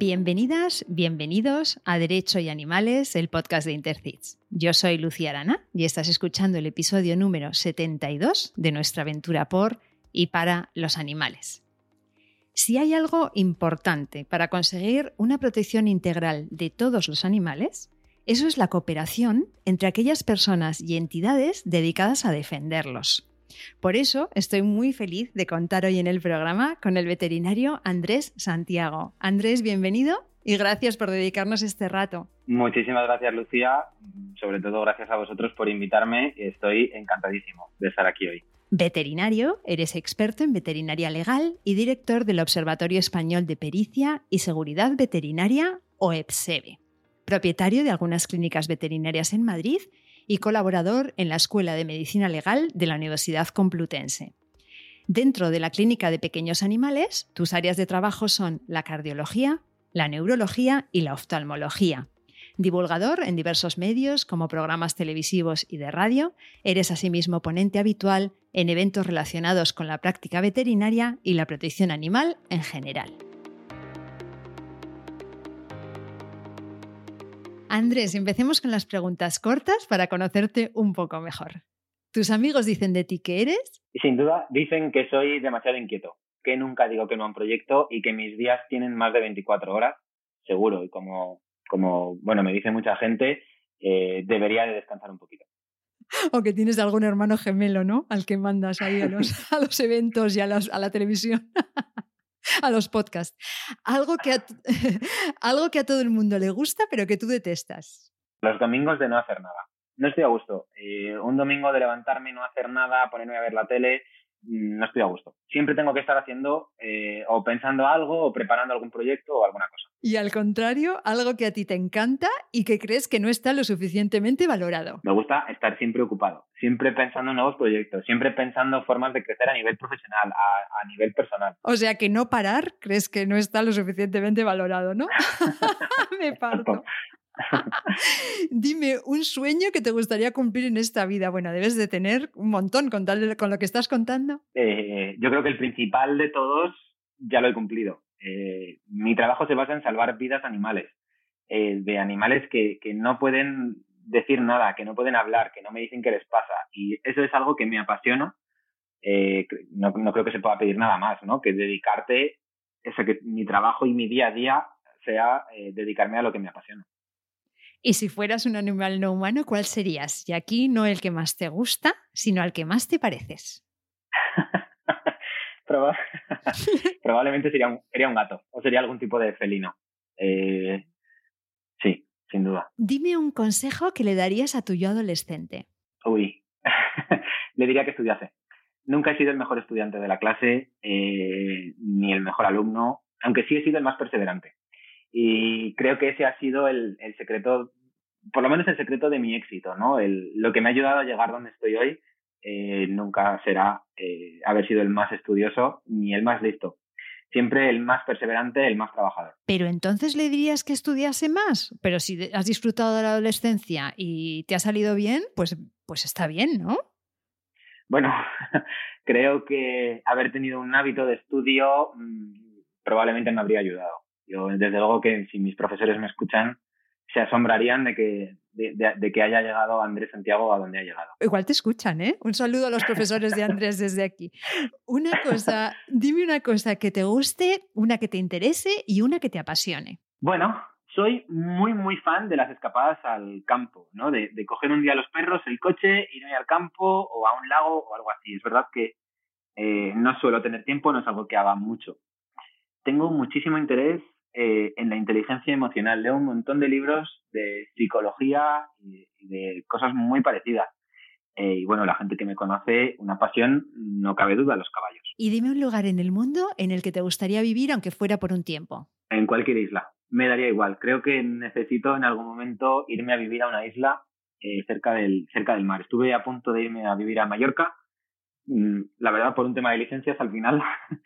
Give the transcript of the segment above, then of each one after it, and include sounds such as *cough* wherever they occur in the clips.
Bienvenidas, bienvenidos a Derecho y Animales, el podcast de Intercits. Yo soy Lucía Arana y estás escuchando el episodio número 72 de nuestra aventura por y para los animales. Si hay algo importante para conseguir una protección integral de todos los animales, eso es la cooperación entre aquellas personas y entidades dedicadas a defenderlos. Por eso estoy muy feliz de contar hoy en el programa con el veterinario Andrés Santiago. Andrés, bienvenido y gracias por dedicarnos este rato. Muchísimas gracias, Lucía. Sobre todo gracias a vosotros por invitarme. Estoy encantadísimo de estar aquí hoy. Veterinario, eres experto en veterinaria legal y director del Observatorio Español de Pericia y Seguridad Veterinaria, o EPSEVE. Propietario de algunas clínicas veterinarias en Madrid y colaborador en la Escuela de Medicina Legal de la Universidad Complutense. Dentro de la clínica de pequeños animales, tus áreas de trabajo son la cardiología, la neurología y la oftalmología. Divulgador en diversos medios como programas televisivos y de radio, eres asimismo ponente habitual en eventos relacionados con la práctica veterinaria y la protección animal en general. Andrés, empecemos con las preguntas cortas para conocerte un poco mejor. ¿Tus amigos dicen de ti que eres? Sin duda, dicen que soy demasiado inquieto, que nunca digo que no a un proyecto y que mis días tienen más de 24 horas, seguro. Y como, como bueno, me dice mucha gente, eh, debería de descansar un poquito. O que tienes algún hermano gemelo, ¿no? Al que mandas ahí a los, *laughs* a los eventos y a, a la televisión. *laughs* *laughs* a los podcasts. Algo que, a, *laughs* algo que a todo el mundo le gusta, pero que tú detestas. Los domingos de no hacer nada. No estoy a gusto. Eh, un domingo de levantarme no hacer nada, ponerme a ver la tele, no estoy a gusto. Siempre tengo que estar haciendo eh, o pensando algo o preparando algún proyecto o alguna cosa. Y al contrario, algo que a ti te encanta y que crees que no está lo suficientemente valorado. Me gusta estar siempre ocupado, siempre pensando en nuevos proyectos, siempre pensando formas de crecer a nivel profesional, a, nivel personal. O sea que no parar, crees que no está lo suficientemente valorado, ¿no? *laughs* *laughs* Me parto. *laughs* Dime, un sueño que te gustaría cumplir en esta vida. Bueno, debes de tener un montón con, tal, con lo que estás contando. Eh, yo creo que el principal de todos ya lo he cumplido. Eh, mi trabajo se basa en salvar vidas animales, eh, de animales que, no pueden decir nada, que no pueden hablar, que no me dicen qué les pasa. Y eso es algo que me apasiona. No, no, creo que se pueda pedir nada más, ¿no? Que dedicarte, eso que mi trabajo y mi día a día sea dedicarme a lo que me apasiona. Y si fueras un animal no humano, ¿cuál serías? Y aquí no el que más te gusta, sino al que más te pareces. *laughs* *laughs* probablemente sería un, sería un gato o sería algún tipo de felino. Eh, sí, sin duda. Dime un consejo que le darías a tu yo adolescente. Uy, *laughs* le diría que estudiase. Nunca he sido el mejor estudiante de la clase, eh, ni el mejor alumno, aunque sí he sido el más perseverante. Y creo que ese ha sido el, el secreto, por lo menos el secreto de mi éxito, ¿no? El, lo que me ha ayudado a llegar donde estoy hoy eh, nunca será eh, haber sido el más estudioso ni el más listo. Siempre el más perseverante, el más trabajador. Pero entonces le dirías que estudiase más. Pero si has disfrutado de la adolescencia y te ha salido bien, pues, pues está bien, ¿no? Bueno, *laughs* creo que haber tenido un hábito de estudio mm, probablemente me habría ayudado. Yo, desde luego que si mis profesores me escuchan, se asombrarían de que, de, que haya llegado Andrés Santiago a donde ha llegado. Igual te escuchan, ¿eh? Un saludo a los profesores de Andrés desde aquí. Una cosa, dime una cosa que te guste, una que te interese y una que te apasione. Bueno, soy muy, muy fan de las escapadas al campo, ¿no? De, coger un día a los perros, el coche, irme al campo o a un lago o algo así. Es verdad que eh, no suelo tener tiempo, no es algo que haga mucho. Tengo muchísimo interés eh, en la inteligencia emocional. Leo un montón de libros de psicología y, de cosas muy parecidas. Eh, y bueno, la gente que me conoce, una pasión, no cabe duda, los caballos. Y dime un lugar en el mundo en el que te gustaría vivir, aunque fuera por un tiempo. En cualquier isla. Me daría igual. Creo que necesito en algún momento irme a vivir a una isla eh, cerca, del, cerca del mar. Estuve a punto de irme a vivir a Mallorca. Mm, la verdad, por un tema de licencias, al final *laughs*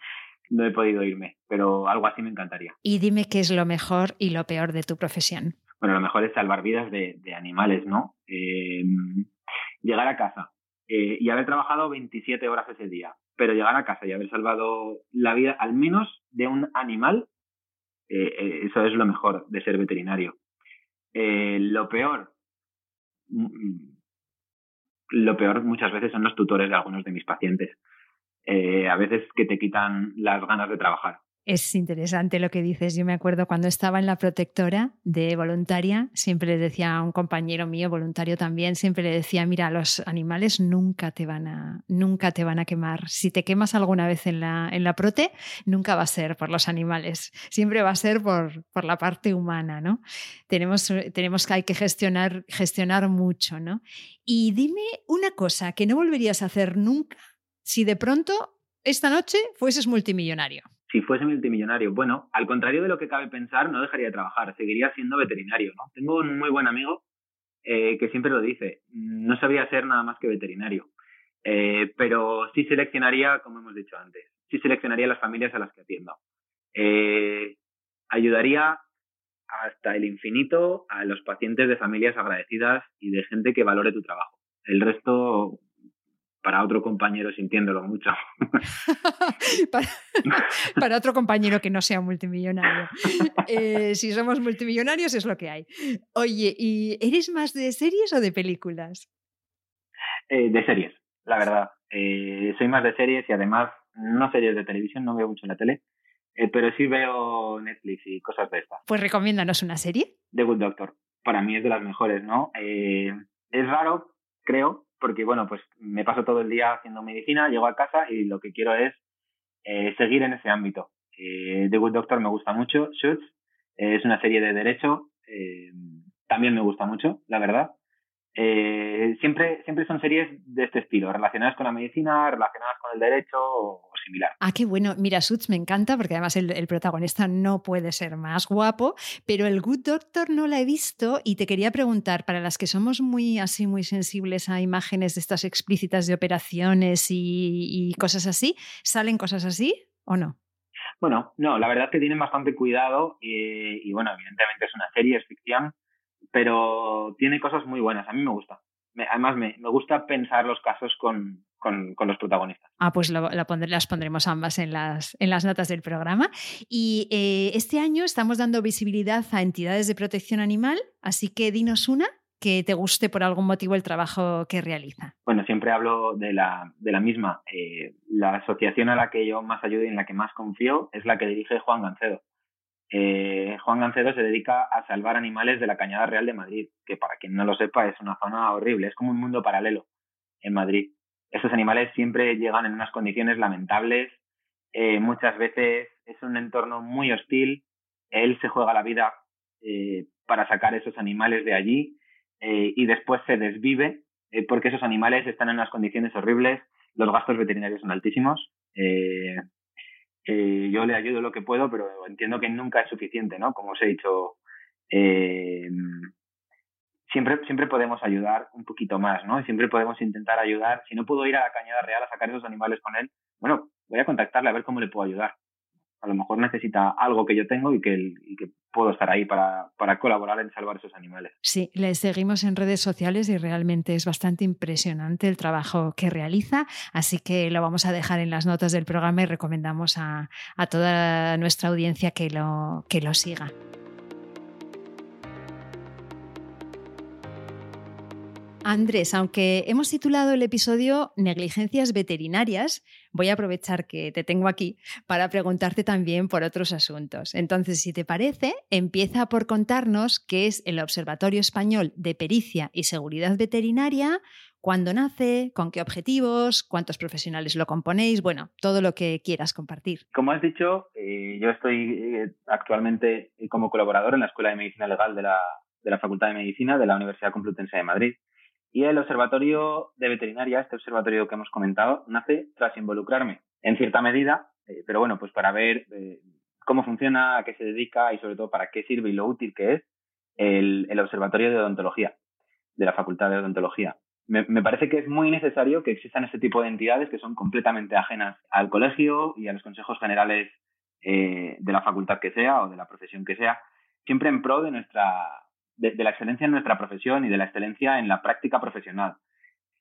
no he podido irme, pero algo así me encantaría. Y dime qué es lo mejor y lo peor de tu profesión. Bueno, lo mejor es salvar vidas de, animales, ¿no? Em, llegar a casa eh, y haber trabajado 27 horas ese día, pero llegar a casa y haber salvado la vida al menos de un animal eso es lo mejor de ser veterinario. lo peor, mm, lo peor muchas veces son los tutores de algunos de mis pacientes. A veces que te quitan las ganas de trabajar. Es interesante lo que dices. Yo me acuerdo cuando estaba en la protectora de voluntaria, siempre le decía a un compañero mío, voluntario también, siempre le decía, mira, los animales nunca te van a, nunca te van a quemar. Si te quemas alguna vez en la, en la prote, nunca va a ser por los animales, siempre va a ser por, por la parte humana, ¿no? Tenemos, tenemos que, hay que gestionar, gestionar mucho, ¿no? Y dime una cosa que no volverías a hacer nunca si de pronto esta noche fueses multimillonario si fuese multimillonario. Bueno, al contrario de lo que cabe pensar, no dejaría de trabajar, seguiría siendo veterinario. Tengo un muy buen amigo eh, que siempre lo dice, no sabría ser nada más que veterinario, eh, pero sí seleccionaría, como hemos dicho antes, sí seleccionaría las familias a las que atiendo. Eh, ayudaría hasta el infinito a los pacientes de familias agradecidas y de gente que valore tu trabajo. El resto para otro compañero sintiéndolo mucho. *laughs* para, otro compañero que no sea multimillonario. Eh, si somos multimillonarios es lo que hay. Oye, ¿y eres más de series o de películas? Eh, de series, la verdad. Eh, soy más de series y además no series de televisión, no veo mucho la tele, pero sí veo Netflix y cosas de estas. Pues recomiéndanos una serie. The Good Doctor. Para mí es de las mejores, ¿no? es raro, creo, porque bueno, pues me paso todo el día haciendo medicina, llego a casa y lo que quiero es eh, seguir en ese ámbito. Eh, The Good Doctor me gusta mucho, Shoots es una serie de derecho, eh, también me gusta mucho, la verdad. Eh, siempre, siempre son series de este estilo, relacionadas con la medicina, relacionadas con el derecho o, similar. Ah, qué bueno. Mira, Suits me encanta porque además el, protagonista no puede ser más guapo, pero el Good Doctor no la he visto y te quería preguntar, para las que somos muy así, muy sensibles a imágenes de estas explícitas de operaciones y, y cosas así, ¿salen cosas así o no? Bueno, no, la verdad es que tienen bastante cuidado y, y bueno, evidentemente es una serie, es ficción, pero tiene cosas muy buenas. A mí me gusta. además, me, gusta pensar los casos con, los protagonistas. Ah, pues las pondremos ambas en las, en las notas del programa. Y eh, este año estamos dando visibilidad a entidades de protección animal, así que dinos una que te guste por algún motivo el trabajo que realiza. Bueno, siempre hablo de la, de la misma. Eh, la asociación a la que yo más ayudo y en la que más confío es la que dirige Juan Gancedo. Eh, Juan Gancedo se dedica a salvar animales de la Cañada Real de Madrid, que para quien no lo sepa es una zona horrible, es como un mundo paralelo en Madrid. Esos animales siempre llegan en unas condiciones lamentables, eh, muchas veces es un entorno muy hostil, él se juega la vida eh, para sacar esos animales de allí y después se desvive porque esos animales están en unas condiciones horribles, los gastos veterinarios son altísimos eh, yo le ayudo lo que puedo, pero entiendo que nunca es suficiente, ¿no? Como os he dicho, eh, siempre, siempre podemos ayudar un poquito más, ¿no? siempre podemos intentar ayudar. Si no puedo ir a la Cañada Real a sacar esos animales con él, bueno, voy a contactarle a ver cómo le puedo ayudar a lo mejor necesita algo que yo tengo y que, puedo estar ahí para, para, colaborar en salvar esos animales. Sí, le seguimos en redes sociales y realmente es bastante impresionante el trabajo que realiza, así que lo vamos a dejar en las notas del programa y recomendamos a, a toda nuestra audiencia que lo, que lo siga. Andrés, aunque hemos titulado el episodio Negligencias veterinarias, voy a aprovechar que te tengo aquí para preguntarte también por otros asuntos. Entonces, si te parece, empieza por contarnos qué es el Observatorio Español de Pericia y Seguridad Veterinaria, cuándo nace, con qué objetivos, cuántos profesionales lo componéis, bueno, todo lo que quieras compartir. Como has dicho, eh, yo estoy eh, actualmente como colaborador en la Escuela de Medicina Legal de la, de la Facultad de Medicina de la Universidad Complutense de Madrid. Y el Observatorio de Veterinaria, este observatorio que hemos comentado, nace tras involucrarme en cierta medida, eh, pero bueno, pues para ver eh, cómo funciona, a qué se dedica y sobre todo para qué sirve y lo útil que es el, Observatorio de Odontología, de la Facultad de Odontología. Me, parece que es muy necesario que existan este tipo de entidades que son completamente ajenas al colegio y a los consejos generales eh, de la facultad que sea o de la profesión que sea, siempre en pro de nuestra, de, la excelencia en nuestra profesión y de la excelencia en la práctica profesional.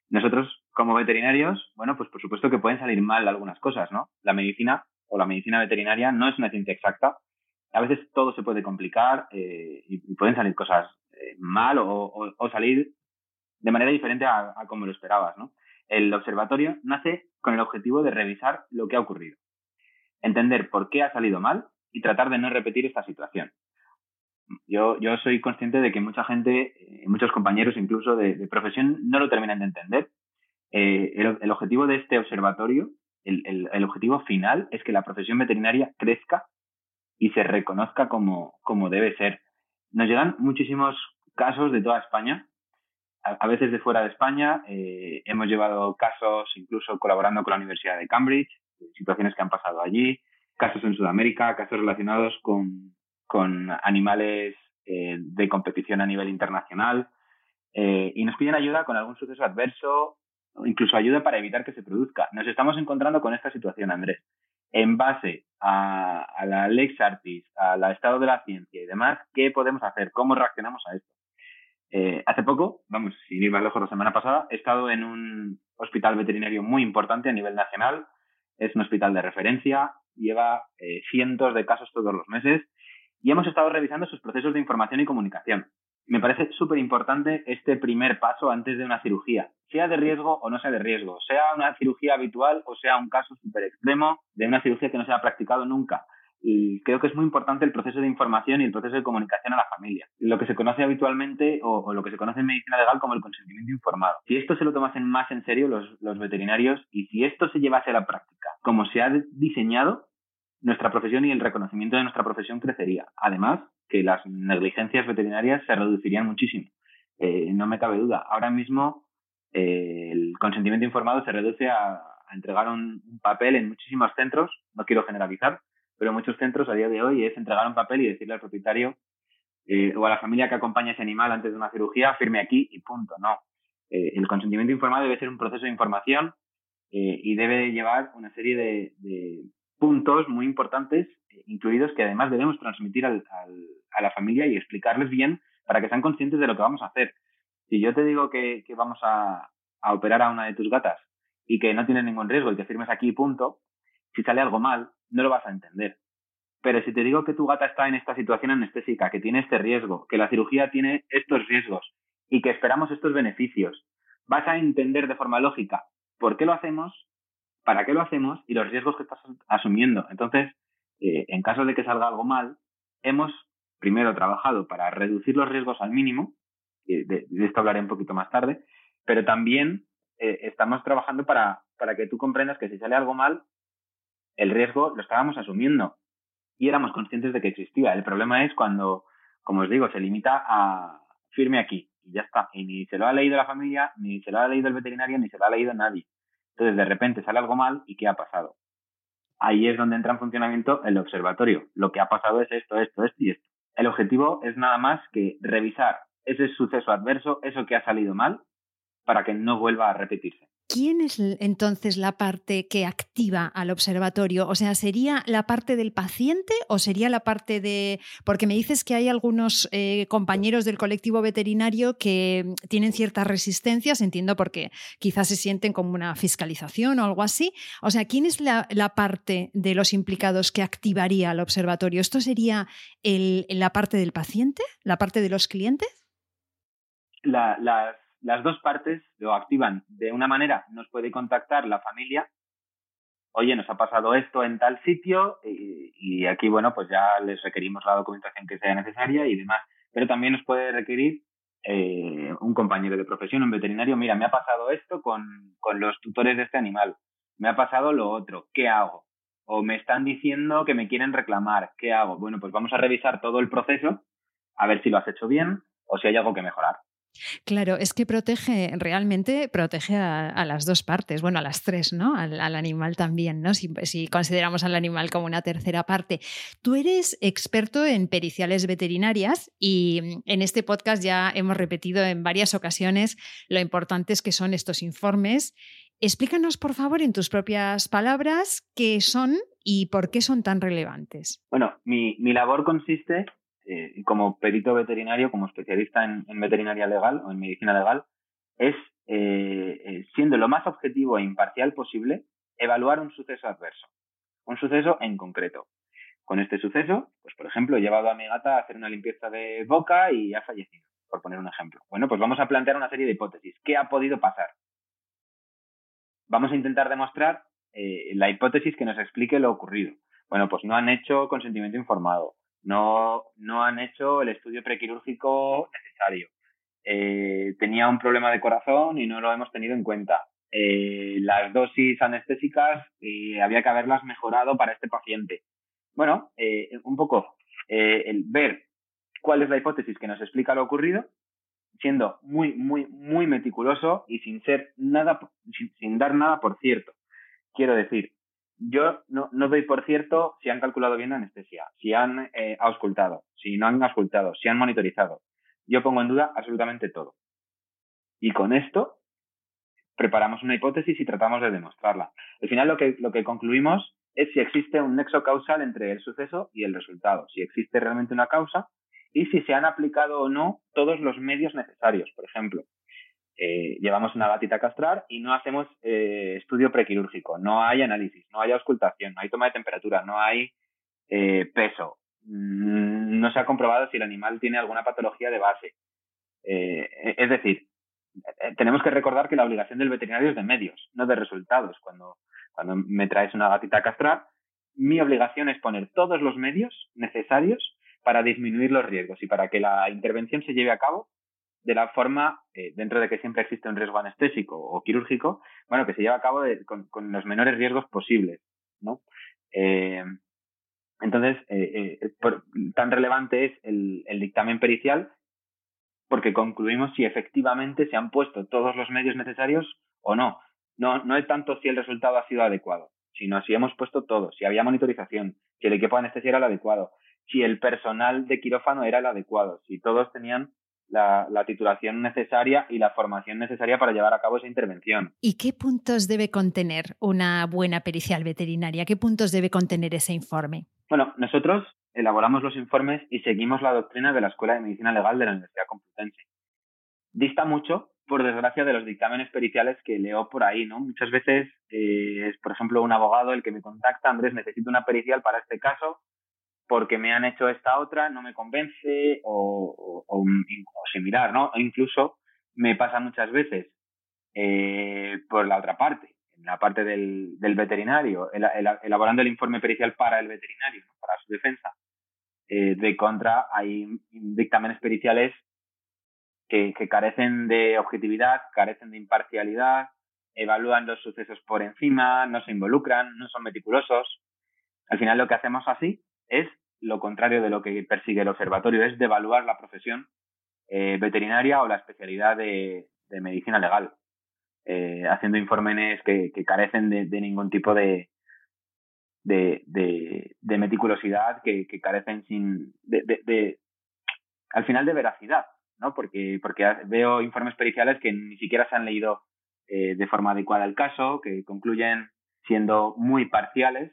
Nosotros, como veterinarios, bueno, pues por supuesto que pueden salir mal algunas cosas, ¿no? La medicina o la medicina veterinaria no es una ciencia exacta, a veces todo se puede complicar eh, y, pueden salir cosas eh, mal o, salir de manera diferente a, como lo esperabas, ¿no? El observatorio nace con el objetivo de revisar lo que ha ocurrido, entender por qué ha salido mal y tratar de no repetir esta situación. Yo, yo soy consciente de que mucha gente, eh, muchos compañeros incluso de, profesión, no lo terminan de entender. el, objetivo de este observatorio, el, el objetivo final, es que la profesión veterinaria crezca y se reconozca como, como debe ser. Nos llegan muchísimos casos de toda España, a, veces de fuera de España. Eh, hemos llevado casos incluso colaborando con la Universidad de Cambridge, situaciones que han pasado allí, casos en Sudamérica, casos relacionados con, con animales eh, de competición a nivel internacional. Eh, y nos piden ayuda con algún suceso adverso, incluso ayuda para evitar que se produzca. Nos estamos encontrando con esta situación, Andrés en base a, la Lex Artis, al estado de la ciencia y demás, ¿qué podemos hacer? ¿Cómo reaccionamos a esto? Eh, hace poco, vamos, sin ir más lejos, la semana pasada, he estado en un hospital veterinario muy importante a nivel nacional. Es un hospital de referencia, lleva cientos de casos todos los meses y hemos estado revisando sus procesos de información y comunicación me parece súper importante este primer paso antes de una cirugía, sea de riesgo o no sea de riesgo, sea una cirugía habitual o sea un caso súper extremo de una cirugía que no se ha practicado nunca. Y creo que es muy importante el proceso de información y el proceso de comunicación a la familia. Lo que se conoce habitualmente o, lo que se conoce en medicina legal como el consentimiento informado. Si esto se lo tomasen más en serio los, los veterinarios y si esto se llevase a la práctica como se ha diseñado, nuestra profesión y el reconocimiento de nuestra profesión crecería. Además, que las negligencias veterinarias se reducirían muchísimo. Eh, no me cabe duda. Ahora mismo eh, el consentimiento informado se reduce a, entregar un, papel en muchísimos centros, no quiero generalizar, pero en muchos centros a día de hoy es entregar un papel y decirle al propietario eh, o a la familia que acompaña ese animal antes de una cirugía, firme aquí y punto. No. el consentimiento informado debe ser un proceso de información y debe llevar una serie de puntos muy importantes incluidos que además debemos transmitir al, a la familia y explicarles bien para que sean conscientes de lo que vamos a hacer. Si yo te digo que, vamos a, operar a una de tus gatas y que no tiene ningún riesgo y que firmes aquí punto, si sale algo mal, no lo vas a entender. Pero si te digo que tu gata está en esta situación anestésica, que tiene este riesgo, que la cirugía tiene estos riesgos y que esperamos estos beneficios, vas a entender de forma lógica por qué lo hacemos, para qué lo hacemos y los riesgos que estás asumiendo. Entonces, eh, en caso de que salga algo mal, hemos primero trabajado para reducir los riesgos al mínimo, de, esto hablaré un poquito más tarde, pero también eh, estamos trabajando para, para que tú comprendas que si sale algo mal, el riesgo lo estábamos asumiendo y éramos conscientes de que existía. El problema es cuando, como os digo, se limita a firme aquí y ya está. Y ni se lo ha leído la familia, ni se lo ha leído el veterinario, ni se lo ha leído nadie. Entonces, de repente sale algo mal y ¿qué ha pasado? ahí es donde entra en funcionamiento el observatorio. Lo que ha pasado es esto, esto, esto y esto. El objetivo es nada más que revisar ese suceso adverso, eso que ha salido mal, para que no vuelva a repetirse. ¿Quién es entonces la parte que activa al observatorio? O sea, ¿sería la parte del paciente o sería la parte de... Porque me dices que hay algunos eh, compañeros del colectivo veterinario que tienen ciertas resistencias, entiendo porque quizás se sienten como una fiscalización o algo así. O sea, ¿quién es la, parte de los implicados que activaría al observatorio? ¿Esto sería la parte del paciente? ¿La parte de los clientes? La, las las dos partes lo activan. De una manera, nos puede contactar la familia, oye, nos ha pasado esto en tal sitio y, aquí, bueno, pues ya les requerimos la documentación que sea necesaria y demás. Pero también nos puede requerir eh, un compañero de profesión, un veterinario, mira, me ha pasado esto con, con los tutores de este animal, me ha pasado lo otro, ¿qué hago? O me están diciendo que me quieren reclamar, ¿qué hago? Bueno, pues vamos a revisar todo el proceso, a ver si lo has hecho bien o si hay algo que mejorar. Claro, es que protege, realmente protege a, las dos partes, bueno, a las tres, ¿no? Al, animal también, ¿no? Si, si, consideramos al animal como una tercera parte. Tú eres experto en periciales veterinarias y en este podcast ya hemos repetido en varias ocasiones lo importantes que son estos informes. Explícanos, por favor, en tus propias palabras, qué son y por qué son tan relevantes. Bueno, mi, mi labor consiste eh, como perito veterinario, como especialista en, veterinaria legal o en medicina legal, es, eh, eh, siendo lo más objetivo e imparcial posible, evaluar un suceso adverso, un suceso en concreto. con este suceso, pues por ejemplo, he llevado a mi gata a hacer una limpieza de boca y ha fallecido, por poner un ejemplo. Bueno, pues vamos a plantear una serie de hipótesis. ¿Qué ha podido pasar? Vamos a intentar demostrar la hipótesis que nos explique lo ocurrido. Bueno, pues no han hecho consentimiento informado, no, no han hecho el estudio prequirúrgico necesario, eh, tenía un problema de corazón y no lo hemos tenido en cuenta. Eh, las dosis anestésicas había que haberlas mejorado para este paciente. Bueno, un poco el ver cuál es la hipótesis que nos explica lo ocurrido, siendo muy, muy, muy meticuloso y sin ser nada, sin dar nada por cierto. Quiero decir, yo no, no, doy por cierto si han calculado bien la anestesia, si han eh, auscultado, si no han auscultado, si han monitorizado. Yo pongo en duda absolutamente todo. Y con esto preparamos una hipótesis y tratamos de demostrarla. Al final lo que, lo que concluimos es si existe un nexo causal entre el suceso y el resultado, si existe realmente una causa y si se han aplicado o no todos los medios necesarios. Por ejemplo, eh, llevamos una gatita a castrar y no hacemos eh, estudio prequirúrgico, no hay análisis, no hay auscultación, no hay toma de temperatura, no hay eh, peso, mm, no se ha comprobado si el animal tiene alguna patología de base. es decir, tenemos que recordar que la obligación del veterinario es de medios, no de resultados. Cuando, cuando me traes una gatita a castrar, mi obligación es poner todos los medios necesarios para disminuir los riesgos y para que la intervención se lleve a cabo de la forma, eh, dentro de que siempre existe un riesgo anestésico o quirúrgico, bueno, que se lleva a cabo con, los menores riesgos posibles, ¿no? Eh, entonces, eh, tan relevante es el, el, dictamen pericial porque concluimos si efectivamente se han puesto todos los medios necesarios o no. No, no es tanto si el resultado ha sido adecuado, sino si hemos puesto todo, si había monitorización, si el equipo de anestesia era el adecuado, si el personal de quirófano era el adecuado, si todos tenían la, titulación necesaria y la formación necesaria para llevar a cabo esa intervención. ¿Y qué puntos debe contener una buena pericial veterinaria? ¿Qué puntos debe contener ese informe? Bueno, nosotros elaboramos los informes y seguimos la doctrina de la Escuela de Medicina Legal de la Universidad Complutense. Dista mucho, por desgracia, de los dictámenes periciales que leo por ahí, ¿no? Muchas veces eh, es, por ejemplo, un abogado el que me contacta, Andrés, necesito una pericial para este caso, porque me han hecho esta otra, no me convence o, o, similar, ¿no? O incluso me pasa muchas veces eh, por la otra parte, en la parte del, veterinario, elaborando el informe pericial para el veterinario, para su defensa. Eh, de contra, hay dictámenes periciales que, que carecen de objetividad, carecen de imparcialidad, evalúan los sucesos por encima, no se involucran, no son meticulosos. Al final lo que hacemos así es lo contrario de lo que persigue el observatorio, es devaluar la profesión eh, veterinaria o la especialidad de, medicina legal, eh, haciendo informes que, carecen de, ningún tipo de, de, meticulosidad, que, carecen sin de, al final de veracidad, ¿no? Porque, porque veo informes periciales que ni siquiera se han leído eh, de forma adecuada el caso, que concluyen siendo muy parciales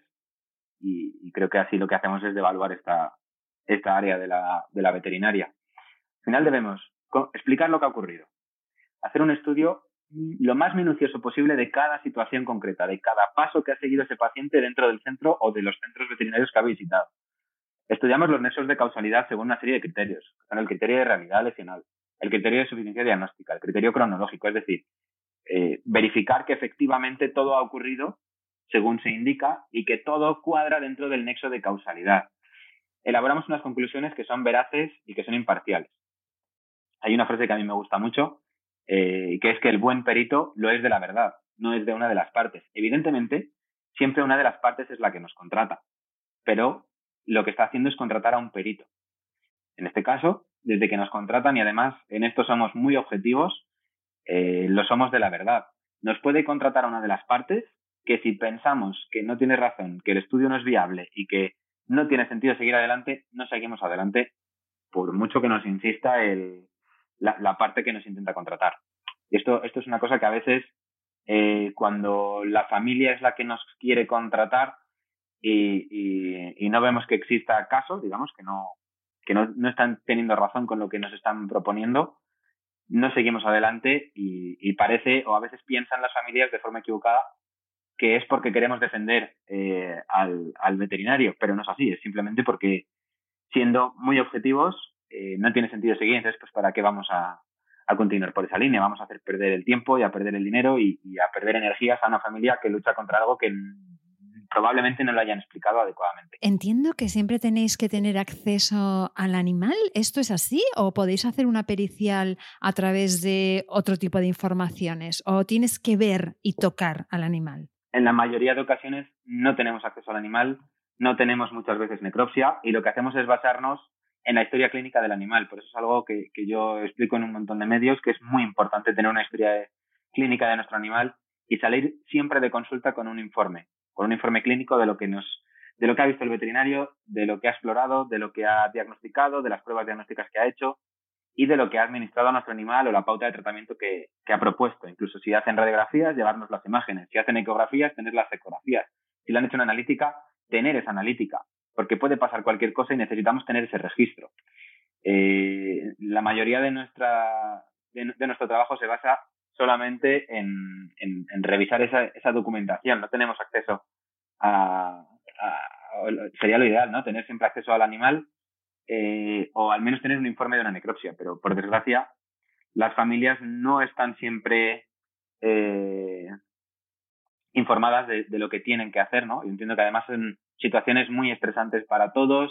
y, creo que así lo que hacemos es devaluar esta, esta área de la, de la veterinaria. Al final debemos explicar lo que ha ocurrido, hacer un estudio lo más minucioso posible de cada situación concreta, de cada paso que ha seguido ese paciente dentro del centro o de los centros veterinarios que ha visitado. Estudiamos los nexos de causalidad según una serie de criterios, el criterio de realidad lesional, el criterio de suficiencia diagnóstica, el criterio cronológico, es decir, eh, verificar que efectivamente todo ha ocurrido según se indica, y que todo cuadra dentro del nexo de causalidad. Elaboramos unas conclusiones que son veraces y que son imparciales. Hay una frase que a mí me gusta mucho, eh, que es que el buen perito lo es de la verdad, no es de una de las partes. Evidentemente, siempre una de las partes es la que nos contrata, pero lo que está haciendo es contratar a un perito. En este caso, desde que nos contratan, y además en esto somos muy objetivos, eh, lo somos de la verdad. Nos puede contratar a una de las partes que si pensamos que no tiene razón, que el estudio no es viable y que no tiene sentido seguir adelante, no seguimos adelante por mucho que nos insista el, la, parte que nos intenta contratar. Y esto, esto es una cosa que a veces eh, cuando la familia es la que nos quiere contratar y, no vemos que exista caso, digamos que no, que no, no, están teniendo razón con lo que nos están proponiendo, no seguimos adelante y parece, o a veces piensan las familias de forma equivocada, que es porque queremos defender eh, al, veterinario, pero no es así, es simplemente porque siendo muy objetivos eh, no tiene sentido seguir, entonces pues para qué vamos a, a, continuar por esa línea, vamos a hacer perder el tiempo y a perder el dinero y a perder energías a una familia que lucha contra algo que probablemente no lo hayan explicado adecuadamente. Entiendo que siempre tenéis que tener acceso al animal. ¿Esto es así? ¿O podéis hacer una pericial a través de otro tipo de informaciones? ¿O tienes que ver y tocar al animal? En la mayoría de ocasiones no tenemos acceso al animal, no tenemos muchas veces necropsia y lo que hacemos es basarnos en la historia clínica del animal. Por eso es algo que, que yo explico en un montón de medios, que es muy importante tener una historia clínica de nuestro animal y salir siempre de consulta con un informe con un informe clínico de lo que nos de lo que ha visto el veterinario, de lo que ha explorado, de lo que ha diagnosticado, de las pruebas diagnósticas que ha hecho y de lo que ha administrado a nuestro animal o la pauta de tratamiento que, que ha propuesto. Incluso si hacen radiografías, llevarnos las imágenes. Si hacen ecografías, tener las ecografías. Si le han hecho una analítica, tener esa analítica. Porque puede pasar cualquier cosa y necesitamos tener ese registro. Eh, la mayoría de, nuestra, de, nuestro trabajo se basa solamente en, en, en revisar esa, esa, documentación. No tenemos acceso a, a, Sería lo ideal, ¿no? Tener siempre acceso al animal eh, o al menos tener un informe de una necropsia. Pero por desgracia, las familias no están siempre eh, informadas de, de, lo que tienen que hacer, ¿no? Yo entiendo que además en situaciones muy estresantes para todos,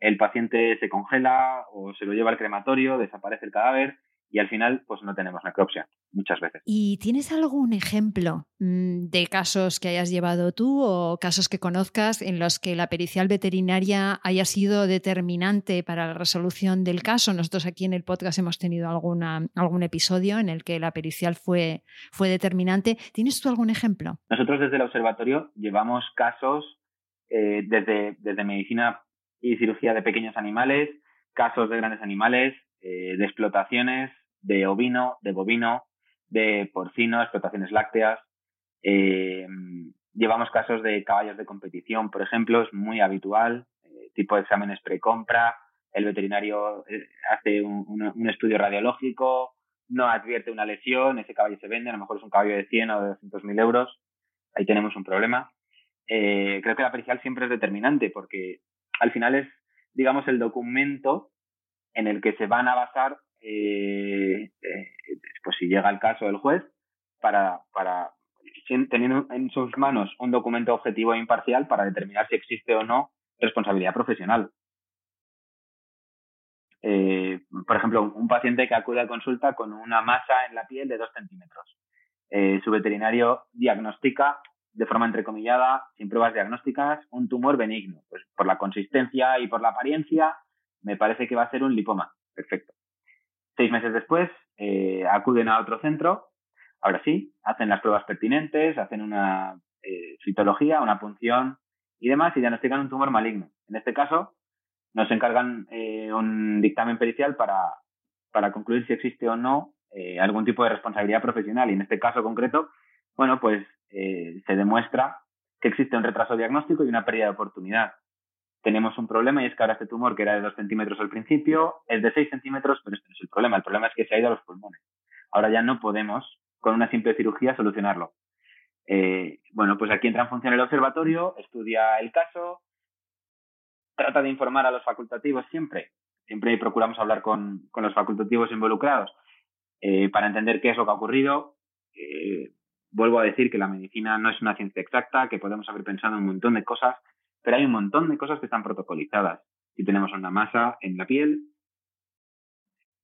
el paciente se congela o se lo lleva al crematorio, desaparece el cadáver y al final pues no tenemos necropsia muchas veces. ¿Y tienes algún ejemplo mm, de casos que hayas llevado tú o casos que conozcas en los que la pericial veterinaria haya sido determinante para la resolución del caso? Nosotros aquí en el podcast hemos tenido alguna, algún episodio en el que la pericial fue, fue determinante. ¿Tienes tú algún ejemplo? Nosotros desde el observatorio llevamos casos eh, desde, desde medicina y cirugía de pequeños animales, casos de grandes animales, eh, de explotaciones de ovino, de bovino, de porcino, explotaciones lácteas. Eh, llevamos casos de caballos de competición, por ejemplo, es muy habitual, eh, tipo de exámenes precompra, el veterinario eh, hace un, estudio radiológico, no advierte una lesión, ese caballo se vende, a lo mejor es un caballo de 100 o de 200 mil euros, ahí tenemos un problema. Creo que la pericial siempre es determinante porque al final es, digamos, el documento en el que se van a basar, eh, eh, pues si llega el caso del juez, para, para teniendo en sus manos un documento objetivo e imparcial para determinar si existe o no responsabilidad profesional. Eh, por ejemplo, un paciente que acude a consulta con una masa en la piel de dos centímetros. Su veterinario diagnostica de forma entrecomillada, sin pruebas diagnósticas, un tumor benigno. Pues por la consistencia y por la apariencia, me parece que va a ser un lipoma. Perfecto. Seis meses después, eh, acuden a otro centro, ahora sí, hacen las pruebas pertinentes, hacen una eh, citología, una punción y demás y diagnostican un tumor maligno. En este caso, nos encargan eh, un dictamen pericial para, para concluir si existe o no eh, algún tipo de responsabilidad profesional. Y en este caso concreto, bueno, pues se demuestra que existe un retraso diagnóstico y una pérdida de oportunidad tenemos un problema y es que ahora este tumor, que era de 2 centímetros al principio, es de 6 centímetros, pero este no es el problema. El problema es que se ha ido a los pulmones. Ahora ya no podemos, con una simple cirugía, solucionarlo. Eh, bueno, pues aquí entra en función el observatorio, estudia el caso, trata de informar a los facultativos siempre. Siempre procuramos hablar con, con los facultativos involucrados eh, para entender qué es lo que ha ocurrido. Eh, vuelvo a decir que la medicina no es una ciencia exacta, que podemos haber pensado en un montón de cosas, pero hay un montón de cosas que están protocolizadas. Si tenemos una masa en la piel,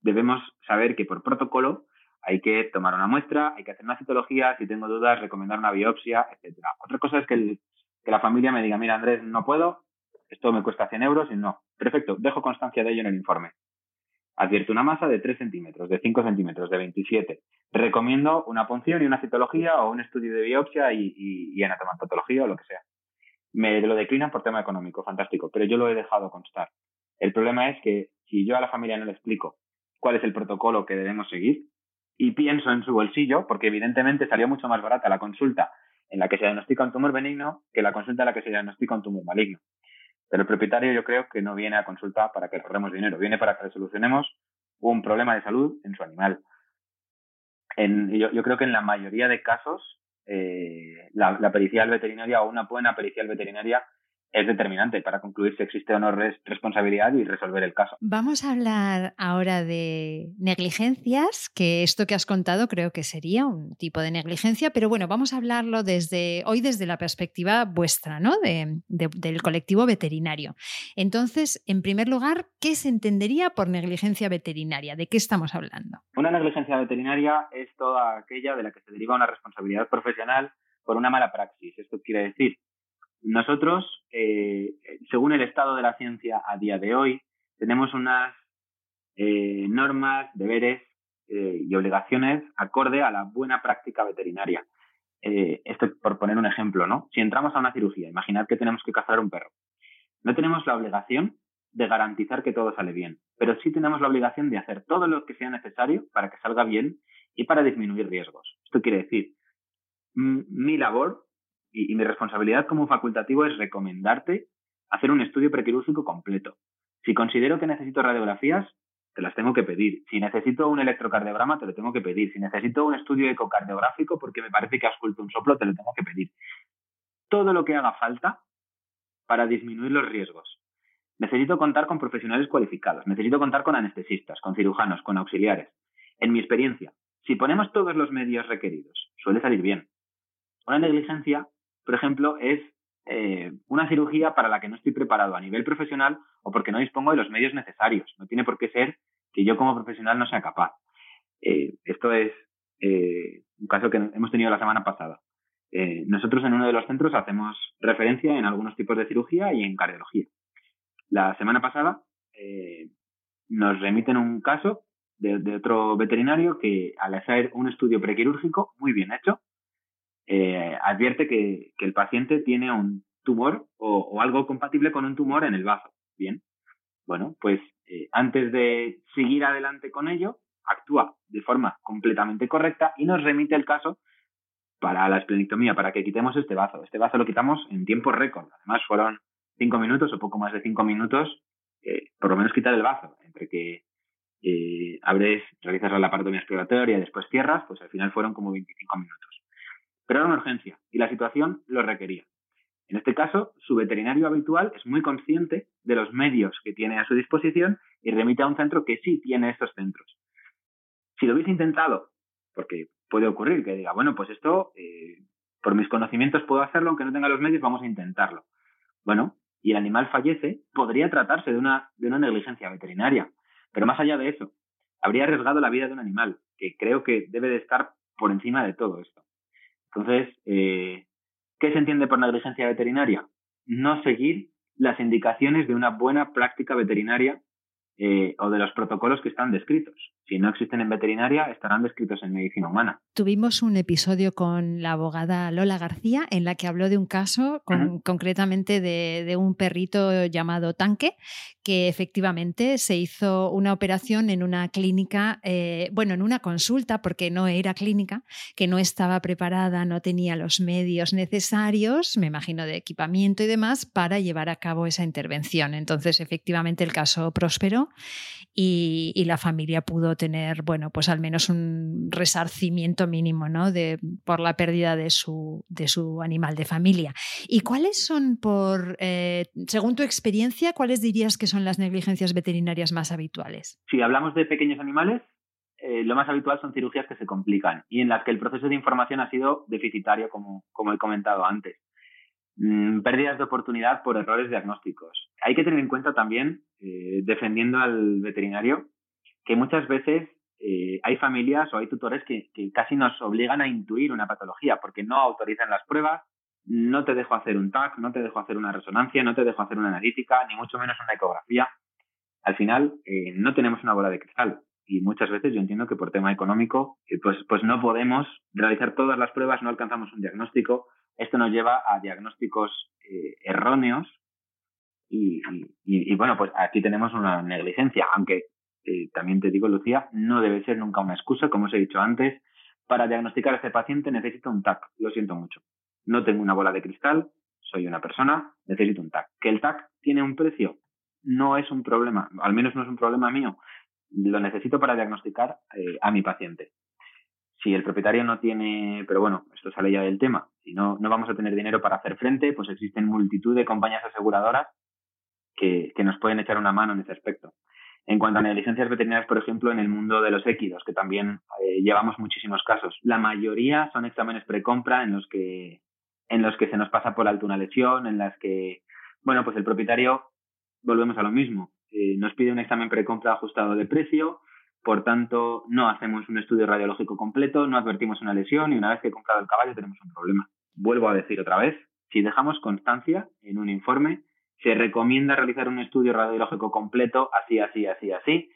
debemos saber que por protocolo hay que tomar una muestra, hay que hacer una citología, si tengo dudas, recomendar una biopsia, etcétera. Otra cosa es que, que la familia me diga, mira Andrés, no puedo, esto me cuesta 100 euros y no. Perfecto, dejo constancia de ello en el informe. Advierto una masa de 3 centímetros, de 5 centímetros, de 27. Recomiendo una punción y una citología o un estudio de biopsia y, y, y anatomopatología o lo que sea me lo declinan por tema económico, fantástico, pero yo lo he dejado constar. El problema es que si yo a la familia no le explico cuál es el protocolo que debemos seguir y pienso en su bolsillo, porque evidentemente salió mucho más barata la consulta en la que se diagnostica un tumor benigno que la consulta en la que se diagnostica un tumor maligno. Pero el propietario yo creo que no viene a consulta para que ahorremos dinero, viene para que solucionemos un problema de salud en su animal. Yo creo que en la mayoría de casos eh, la, la pericial veterinaria o una buena pericial veterinaria es determinante para concluir si existe o no responsabilidad y resolver el caso. Vamos a hablar ahora de negligencias, que esto que has contado creo que sería un tipo de negligencia, pero bueno, vamos a hablarlo desde hoy desde la perspectiva vuestra, ¿no? del colectivo veterinario. Entonces, en primer lugar, ¿qué se entendería por negligencia veterinaria? ¿De qué estamos hablando? Una negligencia veterinaria es toda aquella de la que se deriva una responsabilidad profesional por una mala praxis. Esto quiere decir nosotros, eh, según el estado de la ciencia a día de hoy, tenemos unas eh, normas, deberes eh, y obligaciones acorde a la buena práctica veterinaria. esto por poner un ejemplo, ¿no? Si entramos a una cirugía, imaginad que tenemos que cazar un perro. No tenemos la obligación de garantizar que todo sale bien, pero sí tenemos la obligación de hacer todo lo que sea necesario para que salga bien y para disminuir riesgos. Esto quiere decir, mi labor y, mi responsabilidad como facultativo es recomendarte hacer un estudio prequirúrgico completo. Si considero que necesito radiografías, te las tengo que pedir. Si necesito un electrocardiograma, te lo tengo que pedir. Si necesito un estudio ecocardiográfico porque me parece que has vuelto un soplo, te lo tengo que pedir. Todo lo que haga falta para disminuir los riesgos. Necesito contar con profesionales cualificados, necesito contar con anestesistas, con cirujanos, con auxiliares. En mi experiencia, si ponemos todos los medios requeridos, suele salir bien. Una negligencia por ejemplo, es eh, una cirugía para la que no estoy preparado a nivel profesional o porque no dispongo de los medios necesarios. No tiene por qué ser que yo como profesional no sea capaz. Eh, esto es eh, un caso que hemos tenido la semana pasada. nosotros en uno de los centros hacemos referencia en algunos tipos de cirugía y en cardiología. La semana pasada nos remiten un caso de, de, otro veterinario que al hacer un estudio prequirúrgico muy bien hecho, eh, advierte que, el paciente tiene un tumor o, algo compatible con un tumor en el bazo. Bien, bueno, pues eh, antes de seguir adelante con ello, actúa de forma completamente correcta y nos remite el caso para la esplenectomía, para que quitemos este bazo. Este bazo lo quitamos en tiempo récord. Además, fueron cinco minutos o poco más de cinco minutos, eh, por lo menos quitar el bazo, entre que abres, realizas la laparotomía exploratoria y después cierras, pues al final fueron como 25 minutos. Pero era una urgencia y la situación lo requería. En este caso, su veterinario habitual es muy consciente de los medios que tiene a su disposición y remite a un centro que sí tiene estos centros. Si lo hubiese intentado, porque puede ocurrir que diga, bueno, pues esto, eh, por mis conocimientos puedo hacerlo, aunque no tenga los medios, vamos a intentarlo. Bueno, y el animal fallece, podría tratarse de una, de una negligencia veterinaria. Pero más allá de eso, habría arriesgado la vida de un animal, que creo que debe de estar por encima de todo esto. Entonces, eh, ¿qué se entiende por negligencia veterinaria? No seguir las indicaciones de una buena práctica veterinaria eh, o de los protocolos que están descritos. Si no existen en veterinaria, estarán descritos en medicina humana. Tuvimos un episodio con la abogada Lola García en la que habló de un caso, concretamente de, un perrito llamado Tanque, que efectivamente se hizo una operación en una clínica, eh, bueno, en una consulta, porque no era clínica, que no estaba preparada, no tenía los medios necesarios, me imagino, de equipamiento y demás, para llevar a cabo esa intervención. Entonces, efectivamente, el caso prosperó y, y la familia pudo tener, bueno, pues al menos un resarcimiento mínimo, ¿no? De, por la pérdida de su, de su animal de familia. ¿Y cuáles son, por, eh, según tu experiencia, cuáles dirías que son las negligencias veterinarias más habituales? Si hablamos de pequeños animales, eh, lo más habitual son cirugías que se complican y en las que el proceso de información ha sido deficitario, como, como he comentado antes. Mm, pérdidas de oportunidad por errores diagnósticos. Hay que tener en cuenta también, eh, defendiendo al veterinario, que muchas veces eh, hay familias o hay tutores que, casi nos obligan a intuir una patología porque no autorizan las pruebas, no te dejo hacer un TAC, no te dejo hacer una resonancia, no te dejo hacer una analítica, ni mucho menos una ecografía. Al final, eh, no tenemos una bola de cristal y muchas veces yo entiendo que por tema económico, pues, pues no podemos realizar todas las pruebas, no alcanzamos un diagnóstico. Esto nos lleva a diagnósticos erróneos y, y, bueno, pues aquí tenemos una negligencia, aunque eh, también te digo, Lucía, no debe ser nunca una excusa, como os he dicho antes. Para diagnosticar a este paciente necesito un TAC, lo siento mucho. No tengo una bola de cristal, soy una persona, necesito un TAC. Que el TAC tiene un precio, no es un problema, al menos no es un problema mío. Lo necesito para diagnosticar eh, a mi paciente. Si el propietario no tiene, pero bueno, esto sale ya del tema, si no, no vamos a tener dinero para hacer frente, pues existen multitud de compañías aseguradoras que, que nos pueden echar una mano en ese aspecto. En cuanto a negligencias veterinarias, por ejemplo, en el mundo de los équidos, que también eh, llevamos muchísimos casos, la mayoría son exámenes precompra en los que en los que se nos pasa por alto una lesión, en las que, bueno, pues el propietario, volvemos a lo mismo, eh, nos pide un examen precompra ajustado de precio, por tanto, no hacemos un estudio radiológico completo, no advertimos una lesión y una vez que he comprado el caballo tenemos un problema. Vuelvo a decir otra vez, si dejamos constancia en un informe, se recomienda realizar un estudio radiológico completo, así, así, así, así,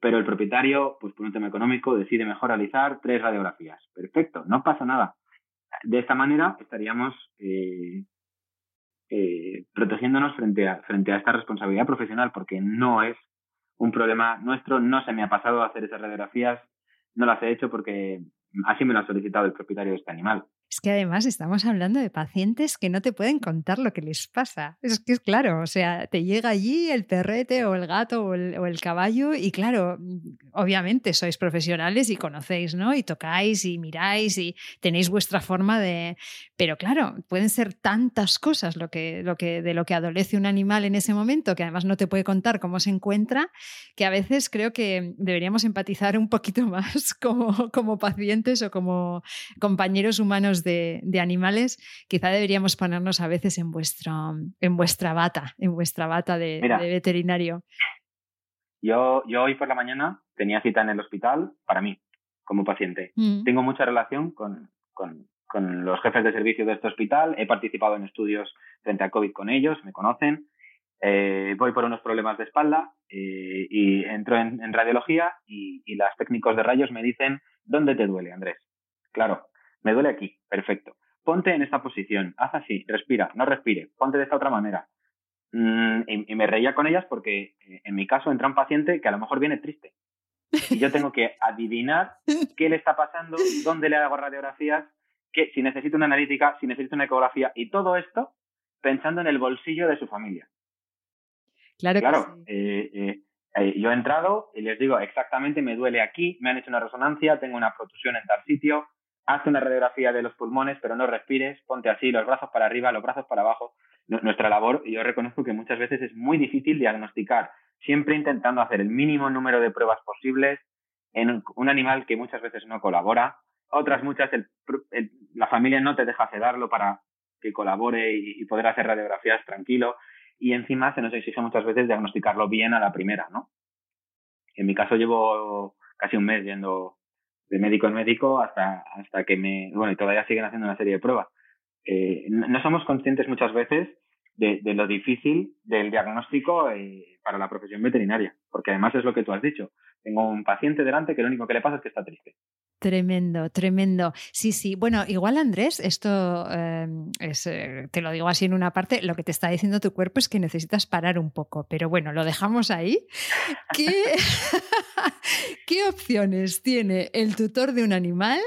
pero el propietario, pues por un tema económico, decide mejor realizar tres radiografías. Perfecto, no pasa nada. De esta manera estaríamos eh, eh, protegiéndonos frente a, frente a esta responsabilidad profesional, porque no es un problema nuestro, no se me ha pasado hacer esas radiografías, no las he hecho porque así me lo ha solicitado el propietario de este animal. Es que además estamos hablando de pacientes que no te pueden contar lo que les pasa. Es que es claro, o sea, te llega allí el perrete o el gato o el, caballo y claro, obviamente sois profesionales y conocéis, ¿no? Y tocáis y miráis y tenéis vuestra forma de... Pero claro, pueden ser tantas cosas lo que, lo que, de lo que adolece un animal en ese momento, que además no te puede contar cómo se encuentra, que a veces creo que deberíamos empatizar un poquito *laughs* más como, como pacientes o como compañeros humanos de, animales, quizá deberíamos ponernos a veces en, vuestro, en vuestra bata, en vuestra bata de, veterinario. Yo, yo hoy por la mañana tenía cita en el hospital para mí, como paciente. Mm. Tengo mucha relación con, con, con, los jefes de servicio de este hospital, he participado en estudios frente a COVID con ellos, me conocen. Eh, voy por unos problemas de espalda eh, y entro en, en radiología y, y los técnicos de rayos me dicen, ¿dónde te duele, Andrés? Claro, me duele aquí, perfecto. Ponte en esta posición, haz así, respira, no respire, ponte de esta otra manera. Mm, y, me reía con ellas porque eh, en mi caso entra un paciente que a lo mejor viene triste. Y yo tengo que adivinar *laughs* qué le está pasando, dónde le hago radiografías, que, si necesito una analítica, si necesito una ecografía, y todo esto pensando en el bolsillo de su familia. Claro, claro eh, eh, yo he entrado y les digo exactamente me duele aquí, me han hecho una resonancia, tengo una protusión en tal sitio, haz una radiografía de los pulmones, pero no respires, ponte así, los brazos para arriba, los brazos para abajo. Nuestra labor, yo reconozco que muchas veces es muy difícil diagnosticar, siempre intentando hacer el mínimo número de pruebas posibles en un animal que muchas veces no colabora, otras muchas la familia no te deja sedarlo para que colabore y, poder hacer radiografías tranquilo y encima se nos exige muchas veces diagnosticarlo bien a la primera, ¿no? En mi caso llevo casi un mes yendo de médico en médico hasta, hasta que me, bueno, y todavía siguen haciendo una serie de pruebas. Eh, no, somos conscientes muchas veces de, lo difícil del diagnóstico eh, para la profesión veterinaria, porque además es lo que tú has dicho. Tengo un paciente delante que lo único que le pasa es que está triste. Tremendo, tremendo. Sí, sí. Bueno, igual Andrés, esto em, es, eh, te lo digo así en una parte, lo que te está diciendo tu cuerpo es que necesitas parar un poco, pero bueno, lo dejamos ahí. ¿Qué, *laughs* ¿Qué opciones tiene el tutor de un animal